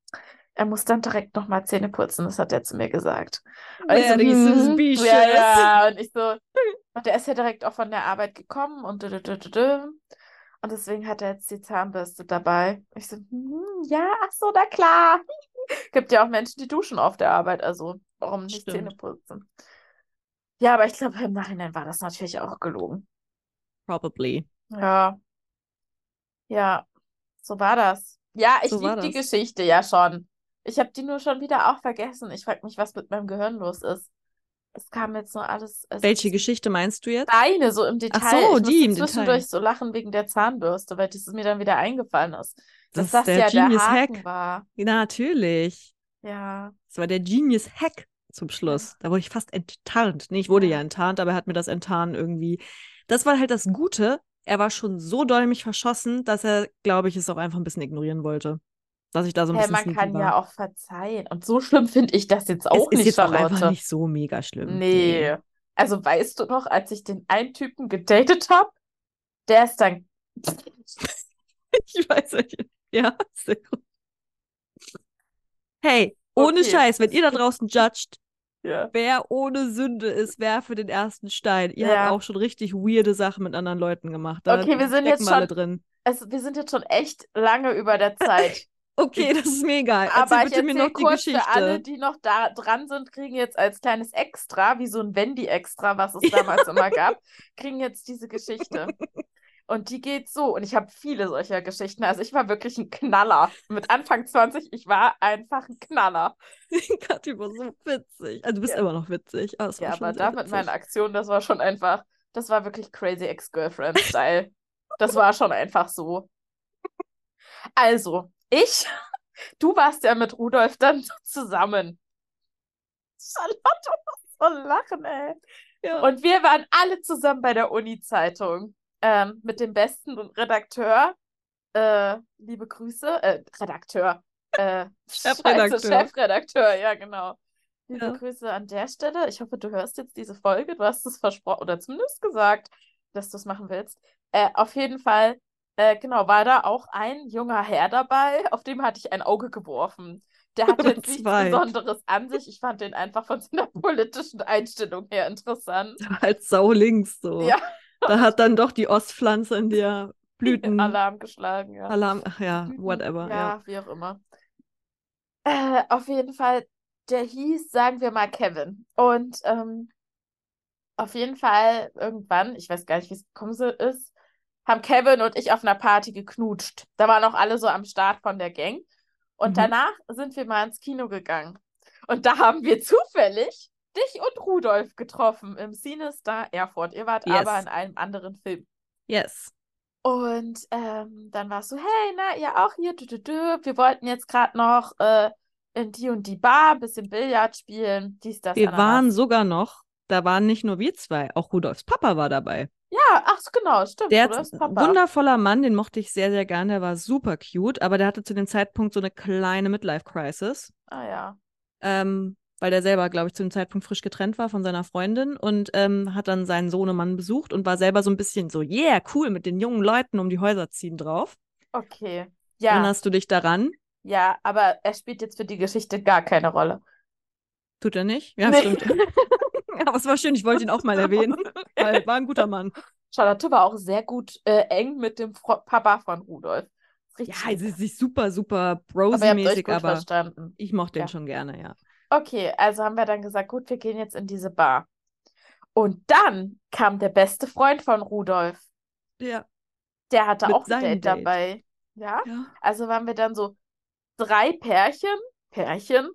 er muss dann direkt nochmal Zähne putzen, das hat er zu mir gesagt. Und ich so, hm, ja, ja, [laughs] und ich so, und der ist ja direkt auch von der Arbeit gekommen und dü, dü, dü, und deswegen hat er jetzt die Zahnbürste dabei. Ich so, hm, ja, ach so, na klar. [laughs] Gibt ja auch Menschen, die duschen auf der Arbeit, also warum nicht Stimmt. Zähne putzen? Ja, aber ich glaube, im Nachhinein war das natürlich auch gelogen. Probably. Ja. Ja, so war das. Ja, ich so liebe die Geschichte ja schon. Ich habe die nur schon wieder auch vergessen. Ich frage mich, was mit meinem Gehirn los ist. es kam jetzt nur alles. Welche Geschichte meinst du jetzt? Deine, so im Detail. Ach so, ich die im musste Detail. zwischendurch so lachen wegen der Zahnbürste, weil das mir dann wieder eingefallen ist. Das Dass ist der ja Genius der Haken Hack. war. Ja, natürlich. Ja. Das war der Genius Hack zum Schluss. Da wurde ich fast enttarnt. Nee, ich wurde ja enttarnt, aber er hat mir das Enttarnen irgendwie. Das war halt das Gute. Er war schon so doll mich verschossen, dass er, glaube ich, es auch einfach ein bisschen ignorieren wollte. Dass ich da so ein Hey, bisschen man kann war. auch ja auch verzeihen. Und so schlimm finde ich das jetzt auch es ist nicht, jetzt auch Charlotte. einfach nicht so mega schlimm. Nee. Also weißt du noch, als ich den einen Typen gedatet habe, der ist dann. [laughs] Ich weiß nicht. Ja, sehr gut. Hey, ohne Okay. Scheiß, wenn ihr da draußen judgt, Ja. wer ohne Sünde ist, werfe den ersten Stein. Ihr Ja. habt auch schon richtig weirde Sachen mit anderen Leuten gemacht. Da Okay, wir sind jetzt schon- drin. Also, wir sind jetzt schon echt lange über der Zeit. [laughs] Okay, das ist mir egal. Aber Erzähl ich bitte mir erzähle noch die kurz Geschichte. für alle, die noch da dran sind, kriegen jetzt als kleines Extra, wie so ein Wendy-Extra, was es damals immer gab, [laughs] kriegen jetzt diese Geschichte. Und die geht so. Und ich habe viele solcher Geschichten. Also ich war wirklich ein Knaller. Mit Anfang 20, ich war einfach ein Knaller. [laughs] Kathi war so witzig. Also du bist Ja. immer noch witzig. aber es Ja, aber da mit meinen Aktionen, das war schon einfach, das war wirklich crazy Ex-Girlfriend-Style. [laughs] Das war schon einfach so. Also, ich, du warst ja mit Rudolf dann zusammen. Charlotte, du musst so lachen, ey. Ja. Und wir waren alle zusammen bei der Uni-Zeitung ähm, mit dem besten Redakteur. Äh, liebe Grüße. Äh, Redakteur. Äh, [laughs] Chefredakteur. Scheiße, Chefredakteur, ja, genau. Liebe Ja. Grüße an der Stelle. Ich hoffe, du hörst jetzt diese Folge. Du hast es versprochen oder zumindest gesagt, dass du es machen willst. Äh, auf jeden Fall, äh, genau, war da auch ein junger Herr dabei, [laughs] auf dem hatte ich ein Auge geworfen. Der [laughs] hatte jetzt nichts. Besonderes an sich. Ich fand den einfach von seiner [laughs] politischen Einstellung her interessant. Der war halt sau links so. Ja. Da hat dann doch die Ostpflanze in der Blüten. Alarm geschlagen, ja. Alarm, ach ja, Blüten- whatever. Ja. Ja, wie auch immer. Äh, auf jeden Fall, der hieß, sagen wir mal, Kevin. Und ähm, auf jeden Fall irgendwann, ich weiß gar nicht, wie es gekommen so ist, haben Kevin und ich auf einer Party geknutscht. Da waren auch alle so am Start von der Gang. Und Mhm. danach sind wir mal ins Kino gegangen. Und da haben wir zufällig dich und Rudolf getroffen im Cinestar Erfurt. Ihr wart Yes. aber in einem anderen Film. Yes. Und ähm, dann warst du, hey, na, ihr auch hier, dü, dü, dü. wir wollten jetzt gerade noch äh, in die und die Bar, ein bisschen Billard spielen, dies, das, Wir Ananas. waren sogar noch, da waren nicht nur wir zwei, auch Rudolfs Papa war dabei. Ja, ach genau, stimmt, Der ist ein wundervoller Mann, den mochte ich sehr, sehr gern. Der war super cute, aber der hatte zu dem Zeitpunkt so eine kleine Midlife-Crisis. Ah ja. ähm, weil der selber, glaube ich, zu dem Zeitpunkt frisch getrennt war von seiner Freundin und ähm, hat dann seinen Sohnemann besucht und war selber so ein bisschen so, yeah, cool, mit den jungen Leuten um die Häuser ziehen drauf. Okay. Ja, Erinnerst du dich daran? ja, aber er spielt jetzt für die Geschichte gar keine Rolle. Tut er nicht? Ja, Nee. stimmt. [laughs] [laughs] aber es war schön, ich wollte ihn auch mal [laughs] erwähnen, weil war ein guter Mann. [laughs] Charlotte war auch sehr gut äh, eng mit dem Fro Papa von Rudolf. Ja, Richtig sie lieb. sie ist super, super aber euch brosy-mäßig, gut aber verstanden. ich mochte Ja. ihn schon gerne, ja. Okay, also haben wir dann gesagt, gut, wir gehen jetzt in diese Bar. Und dann kam der beste Freund von Rudolf. Ja. Der hatte Mit auch ein Date Date. dabei. Ja, ja. also waren wir dann so drei Pärchen, Pärchen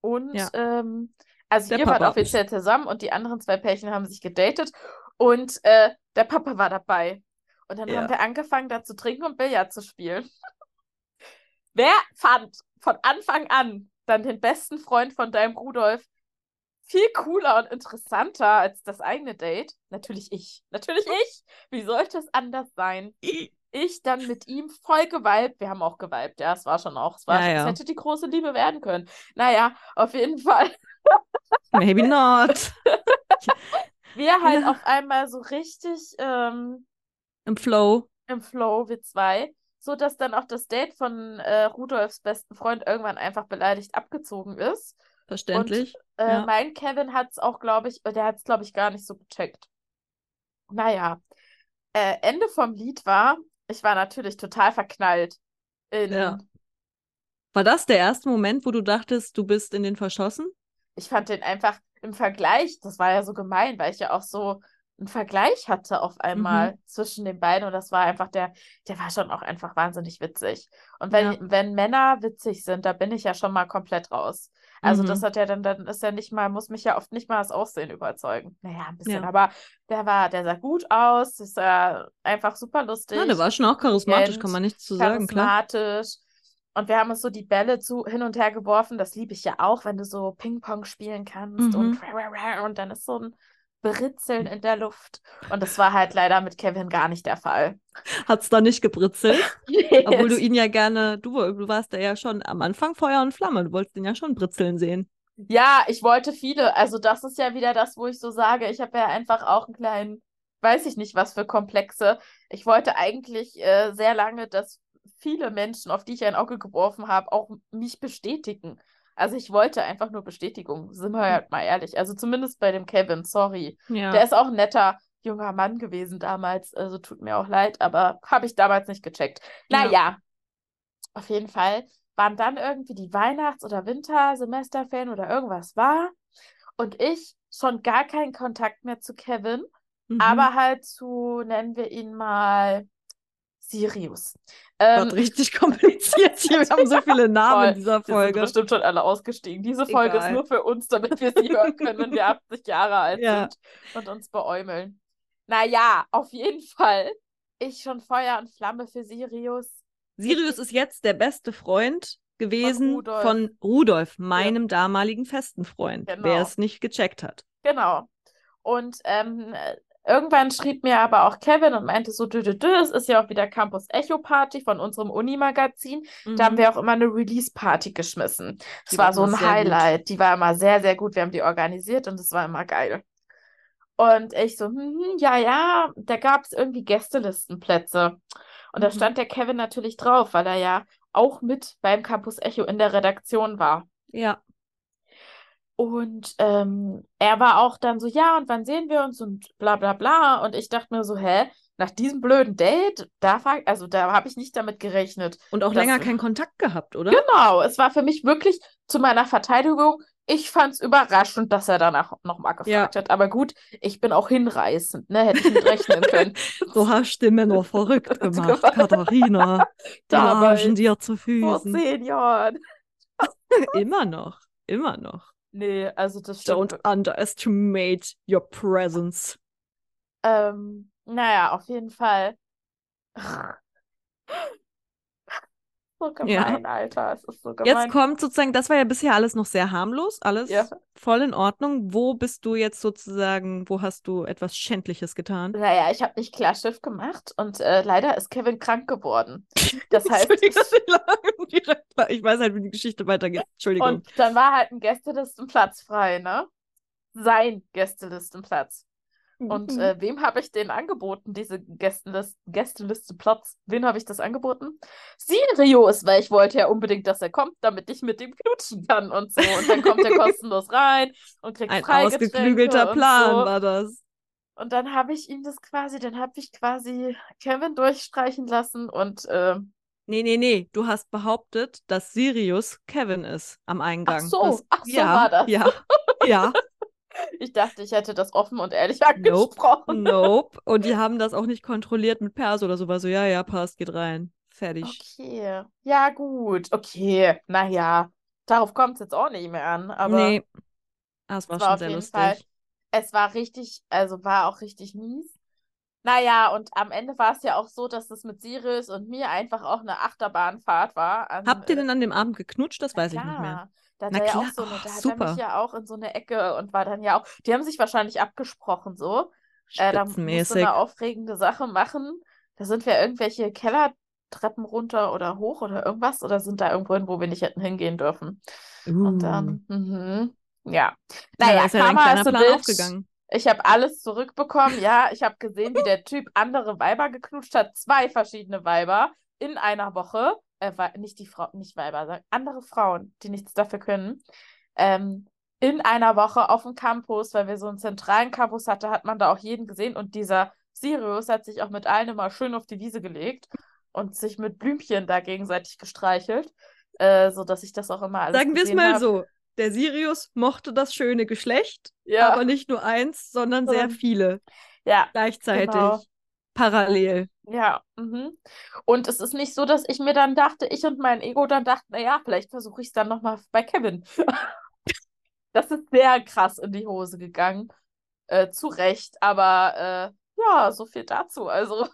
und Ja. ähm, also Der ihr wart Papa. offiziell zusammen und die anderen zwei Pärchen haben sich gedatet und äh, der Papa war dabei. Und dann Ja. haben wir angefangen, da zu trinken und Billard zu spielen. [laughs] Wer fand von Anfang an dann den besten Freund von deinem Rudolf viel cooler und interessanter als das eigene Date? Natürlich ich. Natürlich ich. Wie sollte es anders sein? Ich dann mit ihm voll geweibt. Wir haben auch geweibt, ja, es war schon auch. Es war, Ja, es ja. hätte die große Liebe werden können. Naja, auf jeden [laughs] Fall. Maybe not. [laughs] Wir halt Ja. auf einmal so richtig ähm, Im Flow. im Flow, wir zwei. So dass dann auch das Date von äh, Rudolfs besten Freund irgendwann einfach beleidigt abgezogen ist. Verständlich. Äh, Ja. Mein Kevin hat es auch, glaube ich, der hat es, glaube ich, gar nicht so gecheckt. Naja, äh, Ende vom Lied war, ich war natürlich total verknallt Ja. War das der erste Moment, wo du dachtest, du bist in den verschossen? ich fand den einfach im Vergleich, das war ja so gemein, weil ich ja auch so einen Vergleich hatte auf einmal Mhm. zwischen den beiden und das war einfach der, der war schon auch einfach wahnsinnig witzig. Und wenn, Ja. wenn Männer witzig sind, da bin ich ja schon mal komplett raus. Also Mhm. das hat ja dann, dann ist ja nicht mal, muss mich ja oft nicht mal das Aussehen überzeugen. Naja, ein bisschen, Ja. aber der war, der sah gut aus, ist ja einfach super lustig. Ja, der war schon auch charismatisch, intelligent, kann man nichts zu sagen, klar. charismatisch. Und wir haben uns so die Bälle zu hin und her geworfen. Das liebe ich ja auch, wenn du so Ping-Pong spielen kannst Mhm. und, und dann ist so ein Britzeln in der Luft. Und das war halt leider mit Kevin gar nicht der Fall. Hat's da nicht gebritzelt? [laughs] Obwohl du ihn ja gerne, du, du warst ja schon am Anfang Feuer und Flamme, du wolltest ihn ja schon britzeln sehen. Ja, ich wollte viele. Also das ist ja wieder das, wo ich so sage, ich habe ja einfach auch einen kleinen, weiß ich nicht, was für Komplexe. Ich wollte eigentlich äh, sehr lange, dass viele Menschen, auf die ich ein Auge geworfen habe, auch mich bestätigen. Also ich wollte einfach nur Bestätigung, sind wir halt mal ehrlich. Also zumindest bei dem Kevin, sorry. Ja. Der ist auch ein netter junger Mann gewesen damals, also tut mir auch leid, aber habe ich damals nicht gecheckt. Ja. Naja, auf jeden Fall waren dann irgendwie die Weihnachts- oder Wintersemesterferien oder irgendwas war und ich schon gar keinen Kontakt mehr zu Kevin, Mhm. aber halt zu, nennen wir ihn mal Sirius. Ähm, richtig [laughs] kompliziert hier. Wir haben so viele [laughs] Namen Voll. in dieser wir sind Folge. bestimmt schon alle ausgestiegen. Diese Folge Egal. ist nur für uns, damit wir sie hören können, wenn wir [laughs] 80 Jahre alt Ja. sind und uns beäumeln. Naja, auf jeden Fall. Ich schon Feuer und Flamme für Sirius. Sirius ist jetzt der beste Freund gewesen Rudolf. von Rudolf, meinem damaligen festen Freund, Genau. wer es nicht gecheckt hat. Genau. Und ähm, äh, irgendwann schrieb mir aber auch Kevin und meinte so, dü, dü, dü, es ist ja auch wieder Campus Echo Party von unserem Uni-Magazin. Da haben Mhm. wir auch immer eine Release-Party geschmissen. Es Die war so ein sehr gut. Highlight. Die war immer sehr, sehr gut. Wir haben die organisiert und es war immer geil. Und ich so, hm, hm, ja, ja, da gab es irgendwie Gästelistenplätze. Und da Mhm. stand der Kevin natürlich drauf, weil er ja auch mit beim Campus Echo in der Redaktion war. Ja, Und ähm, er war auch dann so, ja, und wann sehen wir uns und bla bla bla. Und ich dachte mir so, hä, nach diesem blöden Date, da war, also da habe ich nicht damit gerechnet. und auch länger keinen Kontakt gehabt, oder? Genau, es war für mich wirklich zu meiner Verteidigung, ich fand es überraschend, dass er danach nochmal gefragt hat. Aber gut, ich bin auch hinreißend, ne? Hätte ich mit rechnen [laughs] können. So hast du [laughs] [laughs] die Männer verrückt gemacht. Katharina. Damals, lagen dir zu Vor Füßen. zehn Jahren. Immer noch, immer noch. Nee, also das stimmt. Don't underestimate your presence. Ähm, naja, auf jeden Fall. So gemein, Alter. Es ist so Jetzt gemein. kommt sozusagen, das war ja bisher alles noch sehr harmlos, alles Ja. voll in Ordnung. Wo bist du jetzt sozusagen, wo hast du etwas Schändliches getan? Naja, ich habe nicht klar Schiff gemacht und äh, leider ist Kevin krank geworden. [laughs] Das heißt. Ich weiß halt, wie die Geschichte weitergeht. [laughs] Entschuldigung. und dann war halt ein Gästelistenplatz frei, ne? Sein Gästelistenplatz. Und Mhm. äh, wem habe ich den angeboten, diese Gästelist Gästelisteplatz? Wen habe ich das angeboten? Sirius, weil ich wollte ja unbedingt, dass er kommt, damit ich mit ihm knutschen kann und so. Und dann kommt er [laughs] kostenlos rein und kriegt Ein ausgeklügelter Plan so. war das. Und dann habe ich ihm das quasi, dann habe ich quasi Kevin durchstreichen lassen und äh, Nee, nee, nee. Du hast behauptet, dass Sirius Kevin ist am Eingang. Ach so, das, ach so ja, war das. Ja, ja, [laughs] ich dachte, ich hätte das offen und ehrlich [laughs] angesprochen. nope. Und die haben das auch nicht kontrolliert mit Perso oder so. War so, ja, ja, passt, geht rein. Fertig. Okay, ja gut, okay, naja, darauf kommt es jetzt auch nicht mehr an, aber nee. Das war es war schon auf sehr jeden lustig. Fall, es war richtig, also war auch richtig mies. Naja, und am Ende war es ja auch so, dass es mit Sirius und mir einfach auch eine Achterbahnfahrt war. An, Habt ihr äh, denn an dem Abend geknutscht? Das weiß ich nicht mehr. Da hat er ja auch so eine, oh, da hat er mich ja auch in so eine Ecke und war dann ja auch, die haben sich wahrscheinlich abgesprochen so. Äh, da musste eine aufregende Sache machen. Da sind wir irgendwelche Kellertreppen runter oder hoch oder irgendwas oder sind da irgendwo hin, wo wir nicht hätten hingehen dürfen. Und dann, mhm, ja. Na, Naja, ist ja dein Karma ist Plan bitch. aufgegangen. Ich habe alles zurückbekommen. Ja, ich habe gesehen, wie der Typ andere Weiber geknutscht hat. Zwei verschiedene Weiber in einer Woche. Äh, nicht die Frau, nicht Weiber, sondern andere Frauen, die nichts dafür können. Ähm, in einer Woche auf dem Campus, weil wir so einen zentralen Campus hatten, hat man da auch jeden gesehen. Und dieser Sirius hat sich auch mit allen immer schön auf die Wiese gelegt und sich mit Blümchen da gegenseitig gestreichelt, äh, sodass ich das auch immer alles Sagen wir es mal hab. so. Der Sirius mochte das schöne Geschlecht, Ja, aber nicht nur eins, sondern sehr viele ja, gleichzeitig. genau. Parallel. Ja, mhm. Und es ist nicht so, dass ich mir dann dachte, ich und mein Ego dann dachten, naja, vielleicht versuche ich es dann nochmal bei Kevin. [laughs] das ist sehr krass in die Hose gegangen. Äh, zu Recht, aber äh, ja, so viel dazu. Also, [laughs] ah,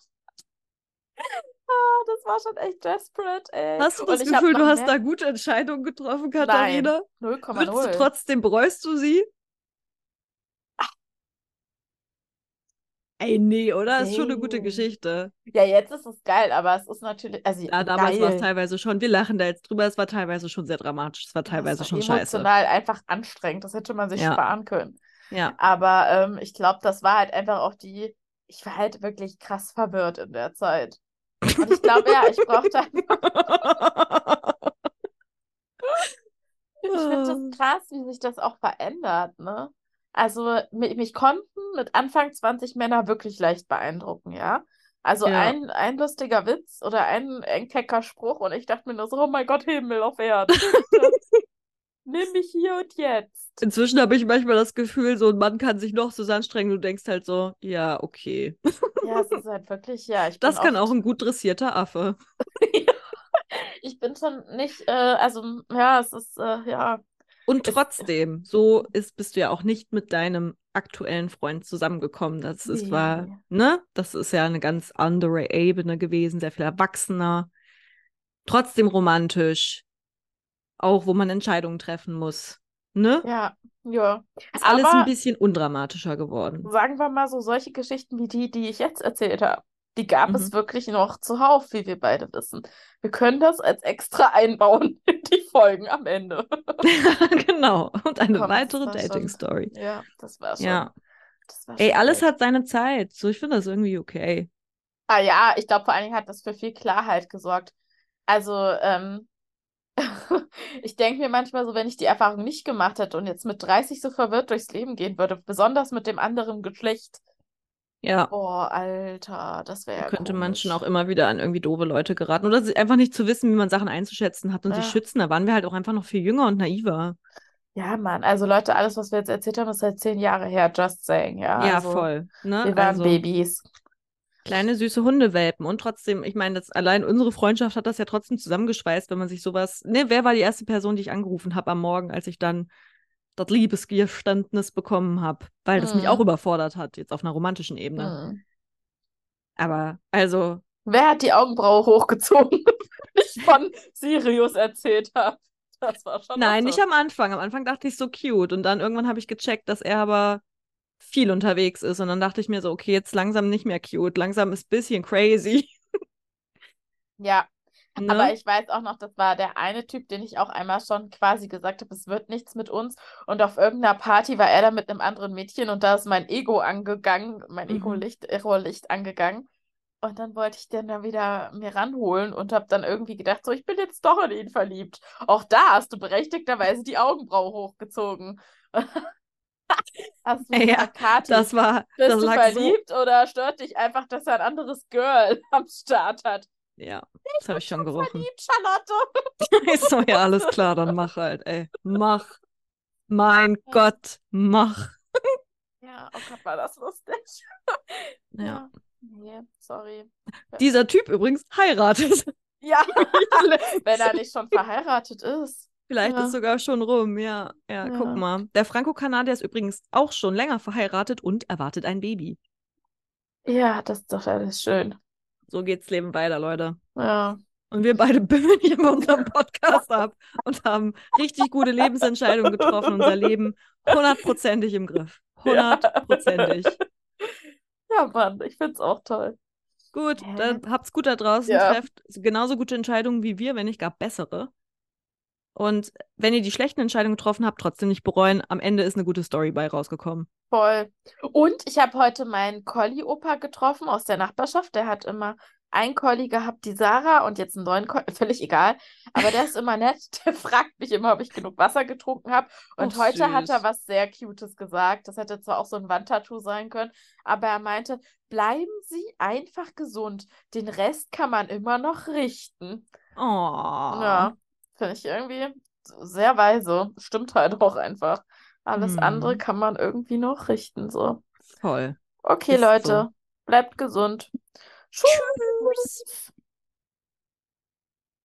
das war schon echt desperate, ey. Hast du das Gefühl, du hast mehr- da gute Entscheidungen getroffen, Katharina? Nein, Würdest du 0,0. trotzdem, bereust du sie? Ey, nee, oder? Ist schon eine gute Nee. Geschichte. Ja, jetzt ist es geil, aber es ist natürlich, also Ja, damals war es teilweise schon, wir lachen da jetzt drüber, es war teilweise schon sehr dramatisch, es war teilweise war schon scheiße. emotional einfach anstrengend. Das hätte man sich Ja. sparen können. Ja. Aber ähm, ich glaube, das war halt einfach auch die, ich war halt wirklich krass verwirrt in der Zeit. Und ich glaube, ja, ich brauchte einfach, [laughs] ich finde das krass, wie sich das auch verändert, ne? Also mich, mich konnten mit Anfang 20 Männer wirklich leicht beeindrucken, ja? Also Ja. ein, ein lustiger Witz oder ein, ein kecker Spruch und ich dachte mir nur so, oh mein Gott, Himmel auf Erden. [laughs] Nimm mich hier und jetzt. Inzwischen habe ich manchmal das Gefühl, so ein Mann kann sich noch so anstrengen, du denkst halt so, ja, okay. Ja, es ist halt wirklich, ja, ich Das kann oft, auch ein gut dressierter Affe. [laughs] ich bin schon nicht, äh, also ja, es ist, äh, ja, Und Es- trotzdem, so ist, bist du ja auch nicht mit deinem aktuellen Freund zusammengekommen. Das ist war, Nee. ne? Das ist ja eine ganz andere Ebene gewesen, sehr viel erwachsener, trotzdem romantisch, auch wo man Entscheidungen treffen muss. Ne? ja, ja. Ist alles ein bisschen undramatischer geworden. Sagen wir mal so, solche Geschichten wie die, die ich jetzt erzählt habe, die gab es Mhm. wirklich noch zuhauf, wie wir beide wissen. Wir können das als extra einbauen in [laughs] die Folgen am Ende. [laughs] genau. Und eine Komm, weitere Dating-Story. Ja, das war schon. Ja. Das war Ey, alles hat seine Zeit. So, ich finde das irgendwie okay. Ah ja, ich glaube, vor allen Dingen hat das für viel Klarheit gesorgt. Also, ähm, [laughs] ich denke mir manchmal so, wenn ich die Erfahrung nicht gemacht hätte und jetzt mit 30 so verwirrt durchs Leben gehen würde, besonders mit dem anderen Geschlecht, Ja. boah, Alter, das wäre Da ja könnte man schon auch immer wieder an irgendwie doofe Leute geraten. Oder einfach nicht zu wissen, wie man Sachen einzuschätzen hat und sich Ja. schützen. Da waren wir halt auch einfach noch viel jünger und naiver. Ja, Mann, also Leute, alles, was wir jetzt erzählt haben, ist seit zehn Jahre her, just saying, ja. Ja, Also, voll. Ne? wir waren Also Babys. kleine süße Hundewelpen. Und trotzdem, ich meine, das, allein unsere Freundschaft hat das ja trotzdem zusammengeschweißt, wenn man sich sowas. Ne, wer war die erste Person, die ich angerufen habe am Morgen, als ich dann das Liebesgeständnis bekommen habe? Weil das mich Mhm. auch überfordert hat, jetzt auf einer romantischen Ebene. Hm. Aber, also, Wer hat die Augenbraue hochgezogen, [laughs] wenn ich von Sirius erzählt habe? Das war schon Nein, nicht am Anfang. Am Anfang dachte ich so cute. Und dann irgendwann habe ich gecheckt, dass er aber viel unterwegs ist. Und dann dachte ich mir so, okay, jetzt langsam nicht mehr cute. Langsam ist ein bisschen crazy. Ja, Ne? aber ich weiß auch noch, das war der eine Typ, den ich auch einmal schon quasi gesagt habe, es wird nichts mit uns. Und auf irgendeiner Party war er da mit einem anderen Mädchen und da ist mein Ego angegangen, mein Mhm. Ego-Licht, Ego-Licht angegangen. Und dann wollte ich den dann wieder mir ranholen und habe dann irgendwie gedacht, so, ich bin jetzt doch in ihn verliebt. Auch da hast du berechtigterweise die Augenbraue hochgezogen. [laughs] Hast du Ja, gesagt, Kathi, das war, bist das du lag so. verliebt oder stört dich einfach, dass er ein anderes Girl [laughs] am Start hat? Ja, das habe ich schon gerochen. Verliebt, Charlotte. [laughs] Ich so, ja, alles [laughs] klar, dann mach halt, ey. Mach. Mein Gott, mach. [laughs] Ja, oh Gott, war das lustig. Ja. Nee, sorry. Dieser Typ übrigens heiratet. Ja, wenn er nicht schon verheiratet ist. Vielleicht Ja. ist sogar schon rum, ja. Ja, guck Ja. mal. Der Franco-Kanadier ist übrigens auch schon länger verheiratet und erwartet ein Baby. Ja, das ist doch alles schön. So geht's Leben weiter, Leute. Ja. Und wir beide [laughs] bimmeln hier bei unserem [laughs] Podcast ab und haben richtig gute Lebensentscheidungen getroffen, unser Leben hundertprozentig im Griff. Hundertprozentig. Ja, Mann, ich find's auch toll. Gut, dann habt's gut da draußen, Ja. trefft genauso gute Entscheidungen wie wir, wenn nicht gar bessere. Und wenn ihr die schlechten Entscheidungen getroffen habt, trotzdem nicht bereuen. Am Ende ist eine gute Story bei rausgekommen. Voll. Und ich habe heute meinen Collie-Opa getroffen aus der Nachbarschaft. Der hat immer einen Collie gehabt, die Sarah, und jetzt einen neuen Collie, [laughs] völlig egal. Aber der ist immer nett. [laughs] Der fragt mich immer, ob ich genug Wasser getrunken habe. Und Och, heute hat er süß. was sehr Cutes gesagt. Das hätte zwar auch so ein Wandtattoo sein können, aber er meinte, bleiben Sie einfach gesund. Den Rest kann man immer noch richten. Oh. Ja, finde ich irgendwie sehr weise. Stimmt halt auch einfach. Alles andere Hm. kann man irgendwie noch richten, so. Voll. Okay, Ist so. Leute, bleibt gesund. Tschüss.